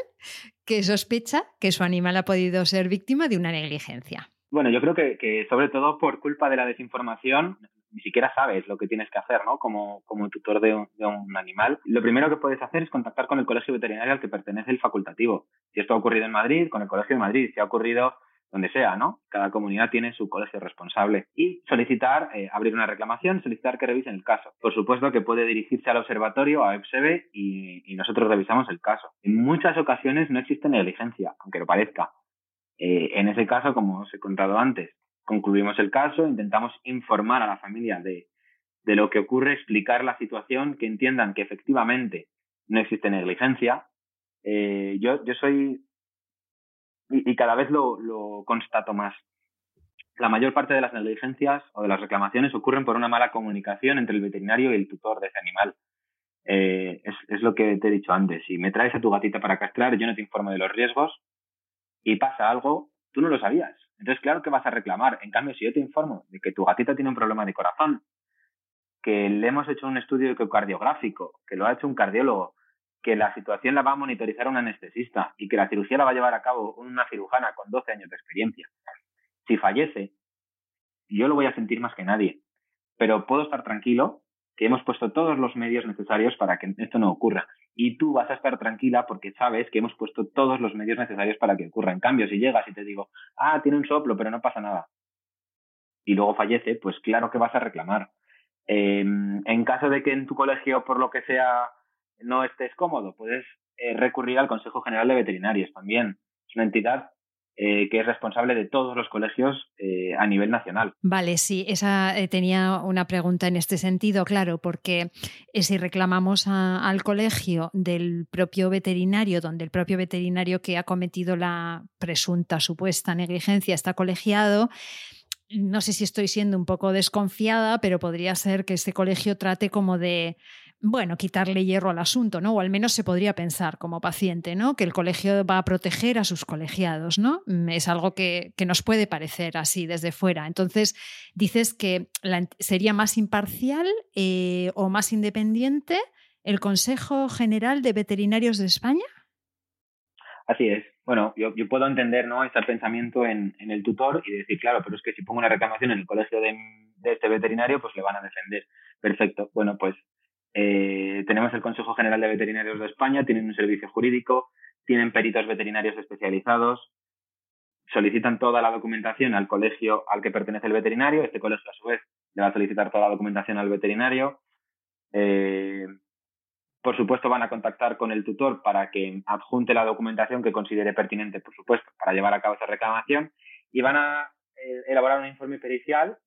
que sospecha que su animal ha podido ser víctima de una negligencia? Bueno, yo creo que, que sobre todo por culpa de la desinformación, ni siquiera sabes lo que tienes que hacer, ¿no? Como, como tutor de un, animal. Lo primero que puedes hacer es contactar con el colegio veterinario al que pertenece el facultativo. Si esto ha ocurrido en Madrid, con el colegio de Madrid. Si ha ocurrido donde sea, ¿no? Cada comunidad tiene su colegio responsable. Y solicitar, eh, abrir una reclamación, solicitar que revisen el caso. Por supuesto que puede dirigirse al observatorio, a EPSEBE, y, y nosotros revisamos el caso. En muchas ocasiones no existe negligencia, aunque lo parezca. Eh, en ese caso, como os he contado antes, concluimos el caso, intentamos informar a la familia de, de lo que ocurre, explicar la situación, que entiendan que efectivamente no existe negligencia. Eh, yo, yo soy, y, cada vez lo, lo, constato más, la mayor parte de las negligencias o de las reclamaciones ocurren por una mala comunicación entre el veterinario y el tutor de ese animal. Eh, es, es, lo que te he dicho antes. Si me traes a tu gatita para castrar, yo no te informo de los riesgos y pasa algo, tú no lo sabías. Entonces, claro que vas a reclamar. En cambio, si yo te informo de que tu gatita tiene un problema de corazón, que le hemos hecho un estudio ecocardiográfico, que lo ha hecho un cardiólogo, que la situación la va a monitorizar un anestesista y que la cirugía la va a llevar a cabo una cirujana con 12 años de experiencia. Si fallece, yo lo voy a sentir más que nadie, pero puedo estar tranquilo que hemos puesto todos los medios necesarios para que esto no ocurra. Y tú vas a estar tranquila porque sabes que hemos puesto todos los medios necesarios para que ocurra. En cambio, si llegas y te digo, ah, tiene un soplo, pero no pasa nada, y luego fallece, pues claro que vas a reclamar. Em, en caso de que en tu colegio, por lo que sea, no estés cómodo, puedes eh, recurrir al Consejo General de Veterinarios también. Es una entidad eh, que es responsable de todos los colegios eh, a nivel nacional. Vale, sí, esa tenía una pregunta en este sentido, claro, porque si reclamamos al colegio del propio veterinario, donde el propio veterinario que ha cometido la presunta supuesta negligencia está colegiado, no sé si estoy siendo un poco desconfiada, pero podría ser que este colegio trate como de, bueno, quitarle hierro al asunto, ¿no? O al menos se podría pensar como paciente, ¿no? Que el colegio va a proteger a sus colegiados, ¿no? Mm, es algo que, nos puede parecer así desde fuera. Entonces, dices que sería más imparcial eh, o más independiente el Consejo General de Veterinarios de España. Así es. Bueno, yo, puedo entender ¿no? ese pensamiento en, el tutor y decir, claro, pero es que si pongo una reclamación en el colegio de, este veterinario, pues le van a defender. Perfecto. Bueno, pues eh, tenemos el Consejo General de Veterinarios de España, tienen un servicio jurídico, tienen peritos veterinarios especializados, solicitan toda la documentación al colegio al que pertenece el veterinario, este colegio a su vez le va a solicitar toda la documentación al veterinario. Eh, por supuesto, van a contactar con el tutor para que adjunte la documentación que considere pertinente, por supuesto, para llevar a cabo esa reclamación y van a eh, elaborar un informe pericial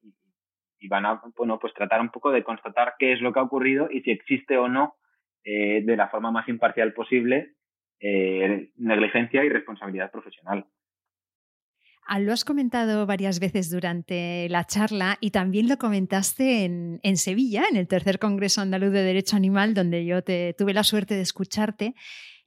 van a bueno, pues tratar un poco de constatar qué es lo que ha ocurrido y si existe o no, eh, de la forma más imparcial posible, eh, negligencia y responsabilidad profesional. Ah, lo has comentado varias veces durante la charla y también lo comentaste en, Sevilla, en el tercer Congreso Andaluz de Derecho Animal, donde yo te, tuve la suerte de escucharte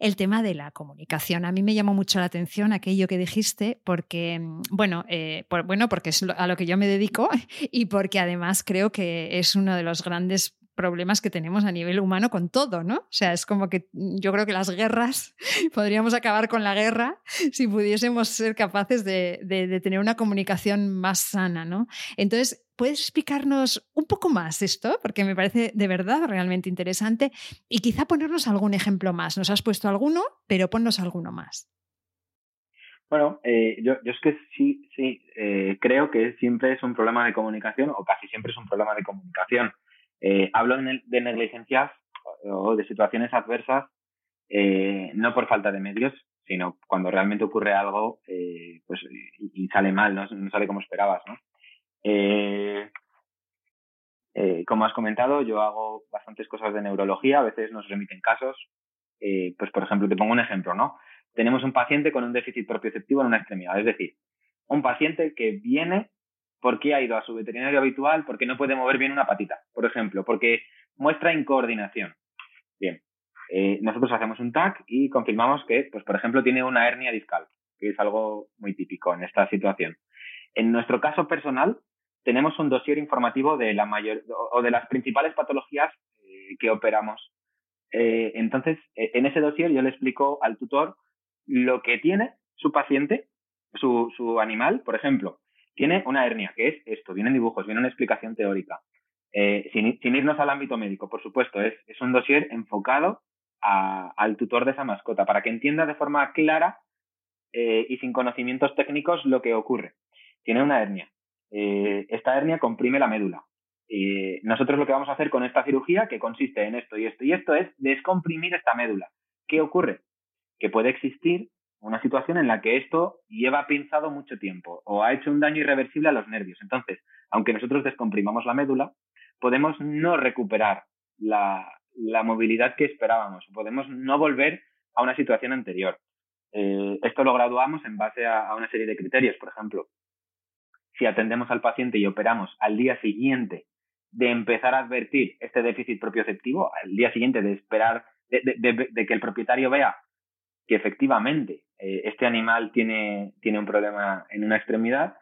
el tema de la comunicación. A mí me llamó mucho la atención aquello que dijiste porque, mm, bueno, eh, bueno porque es a lo que yo me dedico *laughs* y porque además creo que es uno de los grandes problemas que tenemos a nivel humano con todo, ¿no? O sea, es como que mm, yo creo que las guerras, *laughs* podríamos acabar con la guerra si pudiésemos ser capaces de, tener una comunicación más sana, ¿no? Entonces, ¿puedes explicarnos un poco más esto? Porque me parece de verdad realmente interesante y quizá ponernos algún ejemplo más. Nos has puesto alguno, pero ponnos alguno más. Bueno, eh, yo, es que sí, sí, eh, creo que siempre es un problema de comunicación o casi siempre es un problema de comunicación. Eh, hablo de negligencias o de situaciones adversas no por falta de medios, sino cuando realmente ocurre algo pues, y, sale mal, ¿no? sale como esperabas. ¿no? Como has comentado, yo hago bastantes cosas de neurología, a veces nos remiten casos. pues, por ejemplo, te pongo un ejemplo, ¿no? Tenemos un paciente con un déficit propioceptivo en una extremidad, es decir, un paciente que viene porque ha ido a su veterinario habitual porque no puede mover bien una patita, por ejemplo, porque muestra incoordinación. Bien, eh, nosotros hacemos un TAC y confirmamos que, pues, por ejemplo, tiene una hernia discal, que es algo muy típico en esta situación. En nuestro caso personal, tenemos un dossier informativo de la mayor o de las principales patologías eh, que operamos. Eh, entonces, en ese dossier yo le explico al tutor lo que tiene su paciente, su, su animal, por ejemplo, tiene una hernia, que es esto, vienen dibujos, viene una explicación teórica. Eh, sin, irnos al ámbito médico, por supuesto, es, es un dossier enfocado al tutor de esa mascota para que entienda de forma clara y sin conocimientos técnicos lo que ocurre. Tiene una hernia. Eh, esta hernia comprime la médula. nosotros lo que vamos a hacer con esta cirugía, que consiste en esto y esto y esto, es descomprimir esta médula. ¿Qué ocurre? Que puede existir una situación en la que esto lleva pinzado mucho tiempo o ha hecho un daño irreversible a los nervios. Entonces, aunque nosotros descomprimamos la médula, podemos no recuperar la, movilidad que esperábamos, podemos no volver a una situación anterior. Eh, esto lo graduamos en base a, una serie de criterios. Por ejemplo, si atendemos al paciente y operamos al día siguiente de empezar a advertir este déficit propioceptivo, al día siguiente de esperar de que el propietario vea que efectivamente eh, este animal tiene, tiene un problema en una extremidad,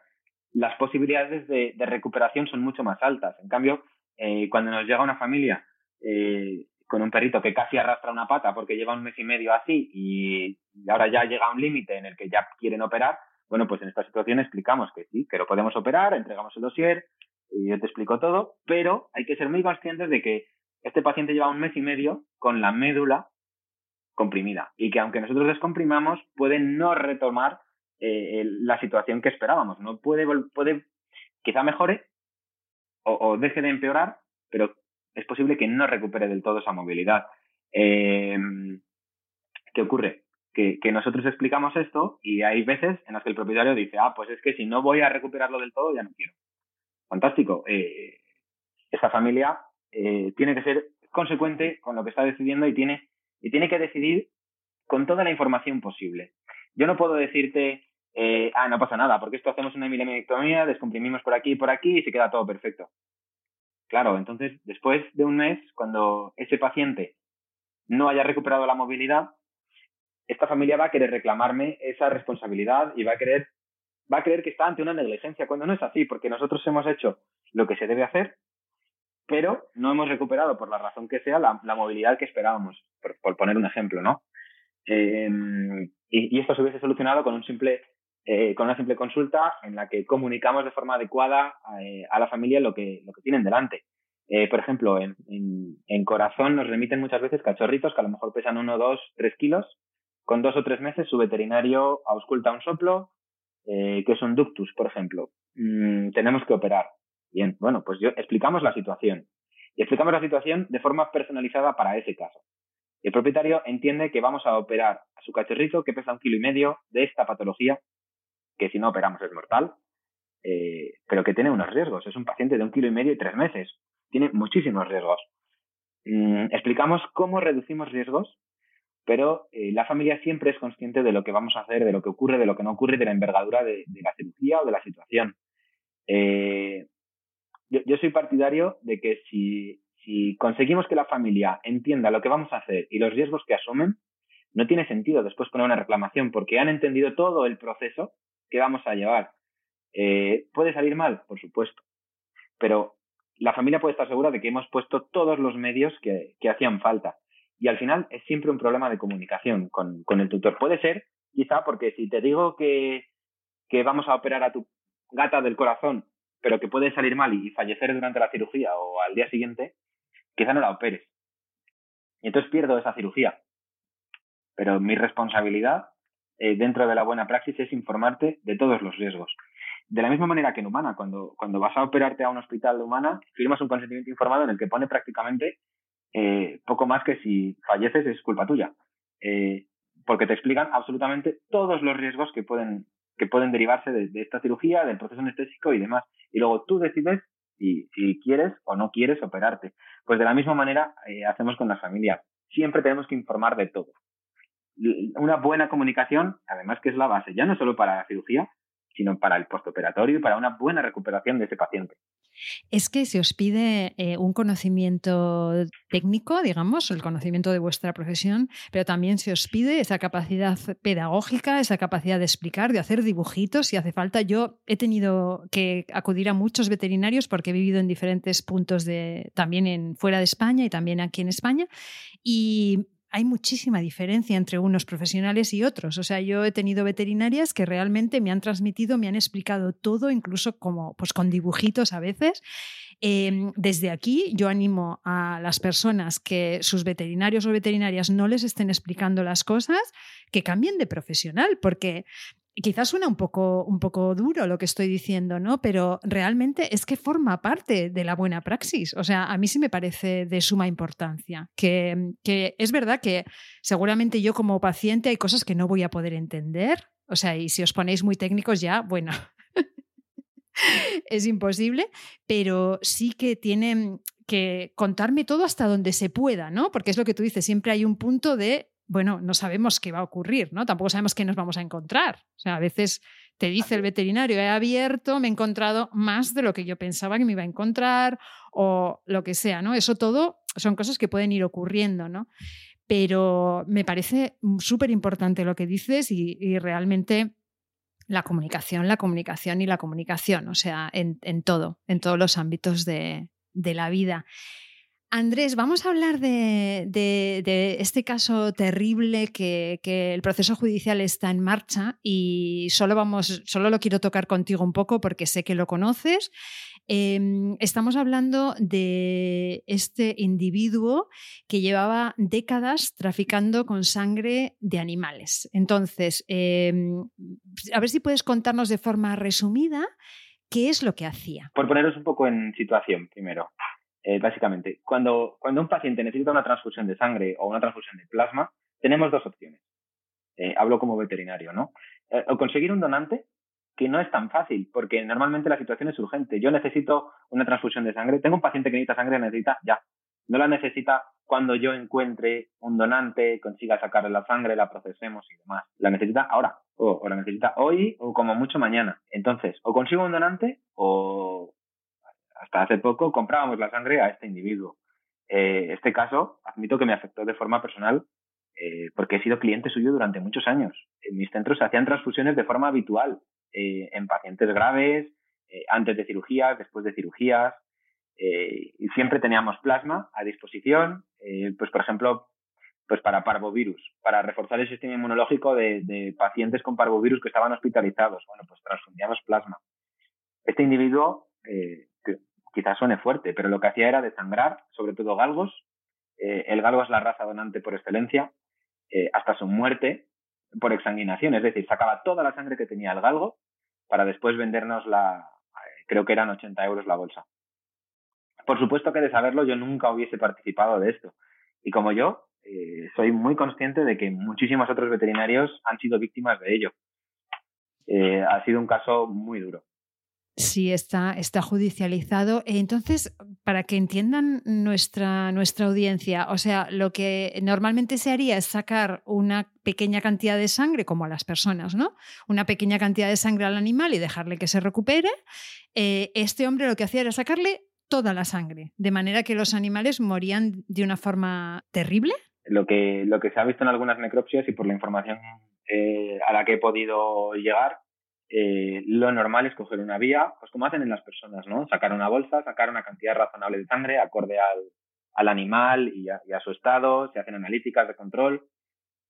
las posibilidades de, recuperación son mucho más altas. En cambio, eh, cuando nos llega una familia eh, con un perrito que casi arrastra una pata porque lleva un mes y medio así y, ahora ya llega a un límite en el que ya quieren operar, bueno, pues en esta situación explicamos que sí, que lo podemos operar, entregamos el dossier, y yo te explico todo, pero hay que ser muy conscientes de que este paciente lleva un mes y medio con la médula comprimida y que aunque nosotros descomprimamos puede no retomar eh, la situación que esperábamos, no puede, puede quizá mejore o, deje de empeorar, pero es posible que no recupere del todo esa movilidad. Em, ¿Qué ocurre? Que, nosotros explicamos esto y hay veces en las que el propietario dice, ah, pues es que si no voy a recuperarlo del todo, ya no quiero. Fantástico. Eh, esta familia eh, tiene que ser consecuente con lo que está decidiendo y tiene, y tiene que decidir con toda la información posible. Yo no puedo decirte, eh, ah, no pasa nada, porque esto hacemos una milimerectomía, descomprimimos por aquí y por aquí y se queda todo perfecto. Claro, entonces después de un mes, cuando ese paciente no haya recuperado la movilidad, esta familia va a querer reclamarme esa responsabilidad y va a querer va a creer que está ante una negligencia, cuando no es así, porque nosotros hemos hecho lo que se debe hacer, pero no hemos recuperado, por la razón que sea, la, movilidad que esperábamos, por, poner un ejemplo, ¿no? Em, y, esto se hubiese solucionado con un simple eh, con una simple consulta en la que comunicamos de forma adecuada eh, a la familia lo que, lo que tienen delante. Eh, por ejemplo, en, en, corazón nos remiten muchas veces cachorritos que a lo mejor pesan uno, dos, tres kilos. Con dos o tres meses su veterinario ausculta un soplo, que es un ductus, por ejemplo. Mm, tenemos que operar. Bien, bueno, pues yo explicamos la situación. Y explicamos la situación de forma personalizada para ese caso. El propietario entiende que vamos a operar a su cachorrito que pesa un kilo y medio de esta patología que si no operamos es mortal, eh, pero que tiene unos riesgos. Es un paciente de un kilo y medio y tres meses. Tiene muchísimos riesgos. Mm, explicamos cómo reducimos riesgos, pero eh, la familia siempre es consciente de lo que vamos a hacer, de lo que ocurre, de lo que no ocurre, de la envergadura de, la cirugía o de la situación. Eh, yo, soy partidario de que si, conseguimos que la familia entienda lo que vamos a hacer y los riesgos que asumen, no tiene sentido después poner una reclamación porque han entendido todo el proceso que vamos a llevar. Eh, ¿Puede salir mal? Por supuesto. Pero la familia puede estar segura de que hemos puesto todos los medios que, hacían falta. Y al final es siempre un problema de comunicación con, el tutor. Puede ser, quizá, porque si te digo que, que vamos a operar a tu gata del corazón, pero que puede salir mal y fallecer durante la cirugía o al día siguiente, quizá no la operes. Y entonces pierdo esa cirugía. Pero mi responsabilidad eh, dentro de la buena praxis es informarte de todos los riesgos. De la misma manera que en humana, cuando, cuando vas a operarte a un hospital de humana, firmas un consentimiento informado en el que pone prácticamente eh, poco más que si falleces es culpa tuya. Eh, porque te explican absolutamente todos los riesgos que pueden, que pueden derivarse de, esta cirugía, del proceso anestésico y demás. Y luego tú decides si, quieres o no quieres operarte. Pues de la misma manera hacemos con las familias. Siempre tenemos que informar de todo una buena comunicación, además que es la base, ya no solo para la cirugía, sino para el postoperatorio y para una buena recuperación de ese paciente. Es que se os pide eh, un conocimiento técnico, digamos, el conocimiento de vuestra profesión, pero también se os pide esa capacidad pedagógica, esa capacidad de explicar, de hacer dibujitos si hace falta. Yo he tenido que acudir a muchos veterinarios porque he vivido en diferentes puntos de, también en, fuera de España y también aquí en España. Hay muchísima diferencia entre unos profesionales y otros. O sea, yo he tenido veterinarias que realmente me han transmitido, me han explicado todo, incluso como pues con dibujitos a veces. Em, desde aquí yo animo a las personas que sus veterinarios o veterinarias no les estén explicando las cosas, que cambien de profesional, porque quizás suena un poco, un poco duro lo que estoy diciendo, ¿no? Pero realmente es que forma parte de la buena praxis. O sea, a mí sí me parece de suma importancia. Que, que es verdad que seguramente yo como paciente hay cosas que no voy a poder entender. O sea, y si os ponéis muy técnicos ya, bueno, *laughs* es imposible, pero sí que tienen que contarme todo hasta donde se pueda, ¿no? Porque es lo que tú dices, siempre hay un punto de bueno, no sabemos qué va a ocurrir, ¿no? Tampoco sabemos qué nos vamos a encontrar. O sea, a veces te dice el veterinario, he abierto, me he encontrado más de lo que yo pensaba que me iba a encontrar o lo que sea, ¿no? Eso todo son cosas que pueden ir ocurriendo, ¿no? Pero me parece súper importante lo que dices y, realmente la comunicación, la comunicación y la comunicación, o sea, en, todo, en todos los ámbitos de, de la vida. Andrés, vamos a hablar de, este caso terrible que, el proceso judicial está en marcha y solo, vamos, solo lo quiero tocar contigo un poco porque sé que lo conoces. Em, estamos hablando de este individuo que llevaba décadas traficando con sangre de animales. Entonces, em, a ver si puedes contarnos de forma resumida qué es lo que hacía. Por poneros un poco en situación primero. Eh, básicamente, cuando, cuando un paciente necesita una transfusión de sangre o una transfusión de plasma, tenemos dos opciones. Eh, hablo como veterinario, ¿no? Eh, o conseguir un donante, que no es tan fácil, porque normalmente la situación es urgente. Yo necesito una transfusión de sangre, tengo un paciente que necesita sangre, necesita ya. No la necesita cuando yo encuentre un donante, consiga sacarle la sangre, la procesemos y demás. La necesita ahora, o, la necesita hoy, o como mucho mañana. Entonces, o consigo un donante, o hasta hace poco comprábamos la sangre a este individuo. Eh, este caso, admito que me afectó de forma personal eh, porque he sido cliente suyo durante muchos años. En mis centros se hacían transfusiones de forma habitual eh, en pacientes graves, eh, antes de cirugías, después de cirugías, y siempre teníamos plasma a disposición, pues por ejemplo, pues para parvovirus, para reforzar el sistema inmunológico de, pacientes con parvovirus que estaban hospitalizados. Bueno, pues transfundíamos plasma. Este individuo, quizás suene fuerte, pero lo que hacía era desangrar, sobre todo galgos. el galgo es la raza donante por excelencia eh, hasta su muerte por exsanguinación, es decir, sacaba toda la sangre que tenía el galgo para después vendernos la, eh, creo que eran 80 euros la bolsa. Por supuesto que de saberlo yo nunca hubiese participado de esto. Y como yo, eh, soy muy consciente de que muchísimos otros veterinarios han sido víctimas de ello. ha sido un caso muy duro. Sí, está, está judicializado. Entonces, para que entiendan nuestra, nuestra audiencia, o sea, lo que normalmente se haría es sacar una pequeña cantidad de sangre, como a las personas, ¿no? Una pequeña cantidad de sangre al animal y dejarle que se recupere. Eh, este hombre lo que hacía era sacarle toda la sangre, de manera que los animales morían de una forma terrible. Lo que, lo que se ha visto en algunas necropsias y por la información eh, a la que he podido llegar, eh, lo normal es coger una vía, pues como hacen en las personas, ¿no? Sacar una bolsa, sacar una cantidad razonable de sangre acorde al, al animal y a, su estado, se hacen analíticas de control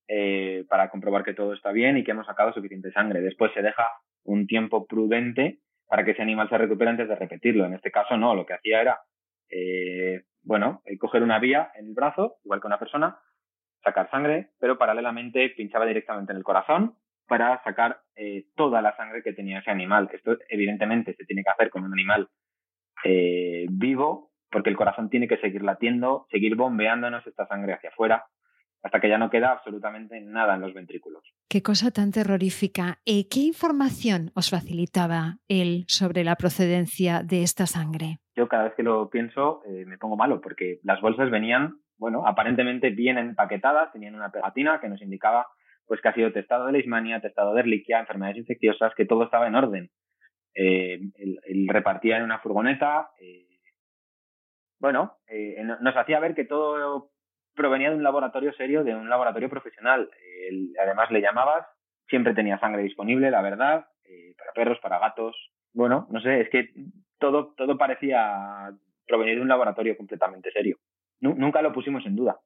eh, para comprobar que todo está bien y que hemos sacado suficiente sangre. Después se deja un tiempo prudente para que ese animal se recupere antes de repetirlo. En este caso no, lo que hacía era, eh, bueno, coger una vía en el brazo, igual que una persona, sacar sangre, pero paralelamente pinchaba directamente en el corazón para sacar eh, toda la sangre que tenía ese animal. Esto evidentemente se tiene que hacer con un animal eh, vivo, porque el corazón tiene que seguir latiendo, seguir bombeándonos esta sangre hacia afuera, hasta que ya no queda absolutamente nada en los ventrículos. Qué cosa tan terrorífica. ¿Y ¿Qué información os facilitaba él sobre la procedencia de esta sangre? Yo cada vez que lo pienso eh, me pongo malo, porque las bolsas venían, bueno, aparentemente bien empaquetadas, tenían una pegatina que nos indicaba pues que ha sido testado de leishmania, testado de Ehrlichia, enfermedades infecciosas, que todo estaba en orden. Eh, él, repartía en una furgoneta. Eh, bueno, eh, nos hacía ver que todo provenía de un laboratorio serio, de un laboratorio profesional. además le llamabas, siempre tenía sangre disponible, la verdad, para perros, para gatos. Bueno, no sé, es que todo, todo parecía provenir de un laboratorio completamente serio. nunca lo pusimos en duda.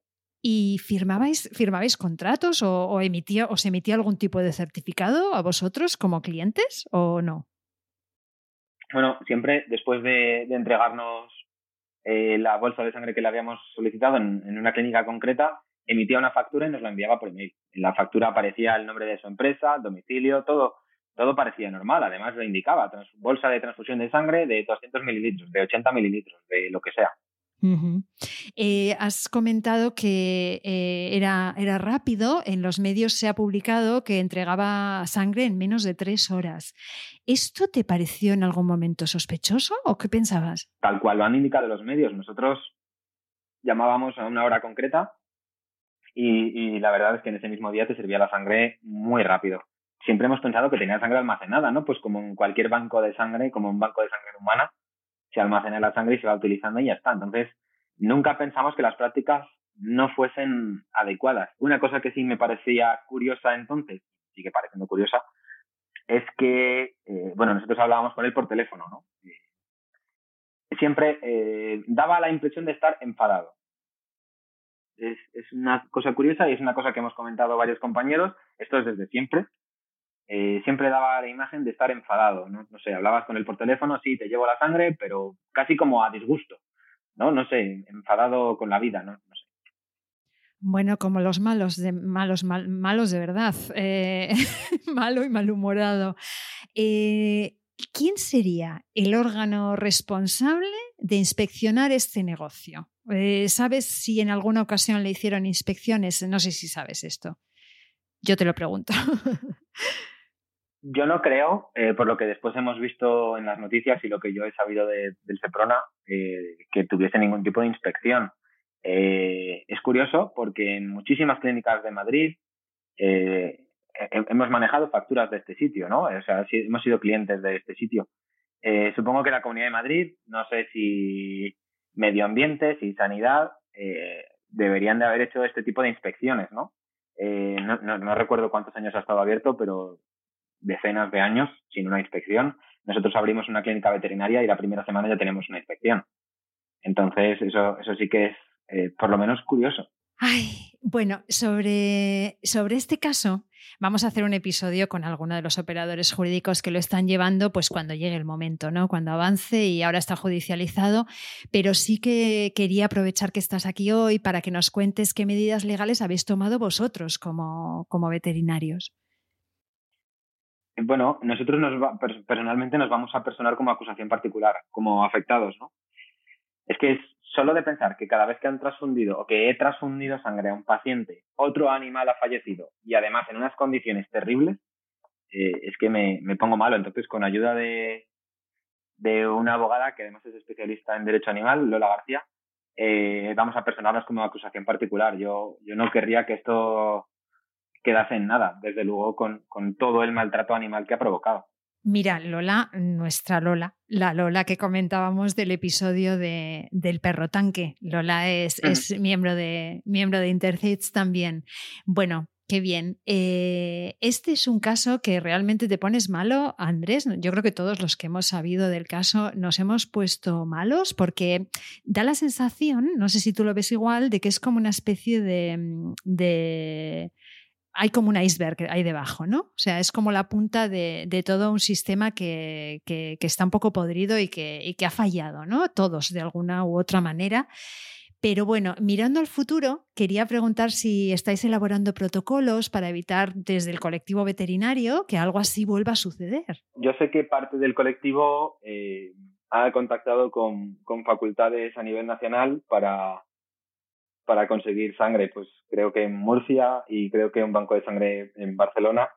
¿Y firmabais, firmabais contratos o, emitía, os emitía algún tipo de certificado a vosotros como clientes o no? Bueno, siempre después de, entregarnos eh, la bolsa de sangre que le habíamos solicitado en, una clínica concreta, emitía una factura y nos la enviaba por email. En la factura aparecía el nombre de su empresa, domicilio, todo, todo parecía normal. Además, lo indicaba, bolsa de transfusión de sangre de 200 mililitros, de 80 mililitros, de lo que sea. Eh, has comentado que eh, era, era rápido, en los medios se ha publicado que entregaba sangre en menos de tres horas. ¿Esto te pareció en algún momento sospechoso o qué pensabas? Tal cual lo han indicado los medios. Nosotros llamábamos a una hora concreta y, la verdad es que en ese mismo día te servía la sangre muy rápido. Siempre hemos pensado que tenía sangre almacenada, ¿no? Pues como en cualquier banco de sangre, como un banco de sangre humana, se almacena la sangre y se va utilizando y ya está. Entonces, nunca pensamos que las prácticas no fuesen adecuadas. Una cosa que sí me parecía curiosa entonces, sigue pareciendo curiosa, es que, eh, bueno, nosotros hablábamos con él por teléfono, ¿no? Eh, siempre eh, daba la impresión de estar enfadado. Es, es, una cosa curiosa y es una cosa que hemos comentado varios compañeros, esto es desde siempre. Eh, siempre daba la imagen de estar enfadado, ¿no? sé, hablabas con él por teléfono, sí, te llevo la sangre, pero casi como a disgusto, ¿no? No sé, enfadado con la vida, ¿no? Bueno, como los malos, de, malos, malos de verdad, eh, *laughs* malo y malhumorado. Eh, ¿Quién sería el órgano responsable de inspeccionar este negocio? ¿Sabes si en alguna ocasión le hicieron inspecciones? No sé si sabes esto. Yo te lo pregunto. *laughs* Yo no creo, eh, por lo que después hemos visto en las noticias y lo que yo he sabido del Seprona, eh, que tuviese ningún tipo de inspección. Eh, es curioso porque en muchísimas clínicas de Madrid hemos manejado facturas de este sitio, ¿no? O sea, hemos sido clientes de este sitio. supongo que la Comunidad de Madrid, no sé si medio ambiente, si sanidad, deberían de haber hecho este tipo de inspecciones, ¿no? no, no, no, recuerdo cuántos años ha estado abierto, pero decenas de años sin una inspección. Nosotros abrimos una clínica veterinaria y la primera semana ya tenemos una inspección. Entonces, eso, eso sí que es eh, por lo menos curioso. Ay, bueno, sobre, sobre este caso vamos a hacer un episodio con alguno de los operadores jurídicos que lo están llevando, pues cuando llegue el momento, ¿no? Cuando avance y ahora está judicializado. Pero sí que quería aprovechar que estás aquí hoy para que nos cuentes qué medidas legales habéis tomado vosotros como, como veterinarios. Bueno, nosotros nos personalmente nos vamos a personar como acusación particular, como afectados, ¿no? Es que es solo de pensar que cada vez que han transfundido o que he transfundido sangre a un paciente, otro animal ha fallecido y además en unas condiciones terribles, eh, es que me, me, pongo malo. Entonces, con ayuda de, de una abogada que además es especialista en derecho animal, Lola García, eh, vamos a personarnos como acusación particular. Yo, yo no querría que esto quedase en nada, desde luego, con, todo el maltrato animal que ha provocado. Mira, Lola, nuestra Lola, la Lola que comentábamos del episodio de, del perro tanque. Lola es, es miembro, de, miembro de Interceits también. Bueno, Qué bien. Eh, este es un caso que realmente te pones malo, Andrés. Yo creo que todos los que hemos sabido del caso nos hemos puesto malos porque da la sensación, no sé si tú lo ves igual, de que es como una especie de, de hay como un iceberg ahí debajo, ¿no? O sea, es como la punta de, todo un sistema que, está un poco podrido y que, ha fallado, ¿no? Todos de alguna u otra manera. Pero bueno, mirando al futuro, quería preguntar si estáis elaborando protocolos para evitar desde el colectivo veterinario que algo así vuelva a suceder. Yo sé que parte del colectivo eh, ha contactado con, con facultades a nivel nacional para, para conseguir sangre? Pues creo que en Murcia y creo que un banco de sangre en Barcelona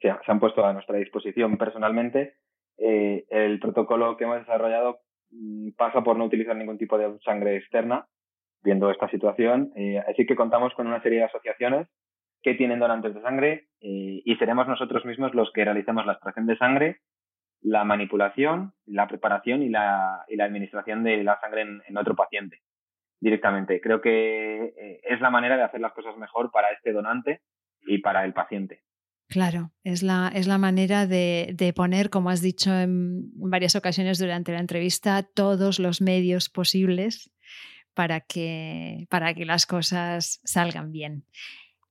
se, han puesto a nuestra disposición personalmente. Eh, el protocolo que hemos desarrollado mm, pasa por no utilizar ningún tipo de sangre externa, viendo esta situación. Eh, así que contamos con una serie de asociaciones que tienen donantes de sangre eh, y seremos nosotros mismos los que realicemos la extracción de sangre, la manipulación, la preparación y la, y la administración de la sangre en otro paciente directamente. Creo que eh, es la manera de hacer las cosas mejor para este donante y para el paciente. Claro, es la, es la manera de, de, poner, como has dicho en varias ocasiones durante la entrevista, todos los medios posibles para que, para que las cosas salgan bien.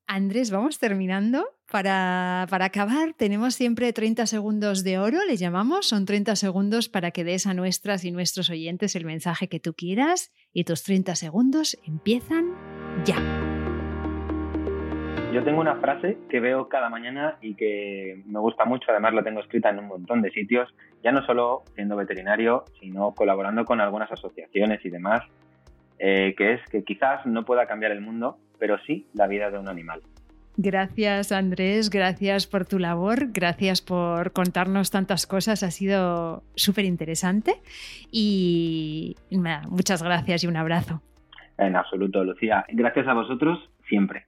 Andrés, vamos terminando. Para, para, acabar, tenemos siempre 30 segundos de oro, le llamamos. Son 30 segundos para que des a nuestras y nuestros oyentes el mensaje que tú quieras. Y tus 30 segundos empiezan ya. Yo tengo una frase que veo cada mañana y que me gusta mucho, además la tengo escrita en un montón de sitios, ya no solo siendo veterinario, sino colaborando con algunas asociaciones y demás, eh, que es que quizás no pueda cambiar el mundo, pero sí la vida de un animal. Gracias Andrés, gracias por tu labor, gracias por contarnos tantas cosas, ha sido súper interesante y muchas gracias y un abrazo. En absoluto, Lucía. Gracias a vosotros siempre.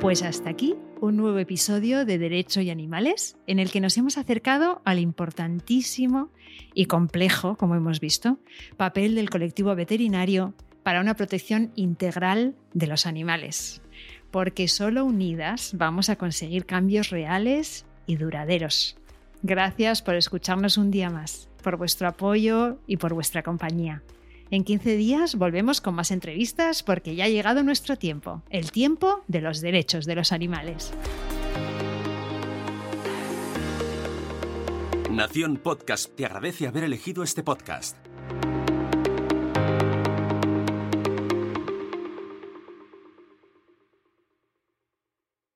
Pues hasta aquí un nuevo episodio de Derecho y Animales en el que nos hemos acercado al importantísimo y complejo, como hemos visto, papel del colectivo veterinario para una protección integral de los animales, porque solo unidas vamos a conseguir cambios reales y duraderos. Gracias por escucharnos un día más, por vuestro apoyo y por vuestra compañía. En 15 días volvemos con más entrevistas porque ya ha llegado nuestro tiempo, el tiempo de los derechos de los animales. Nación Podcast te agradece haber elegido este podcast.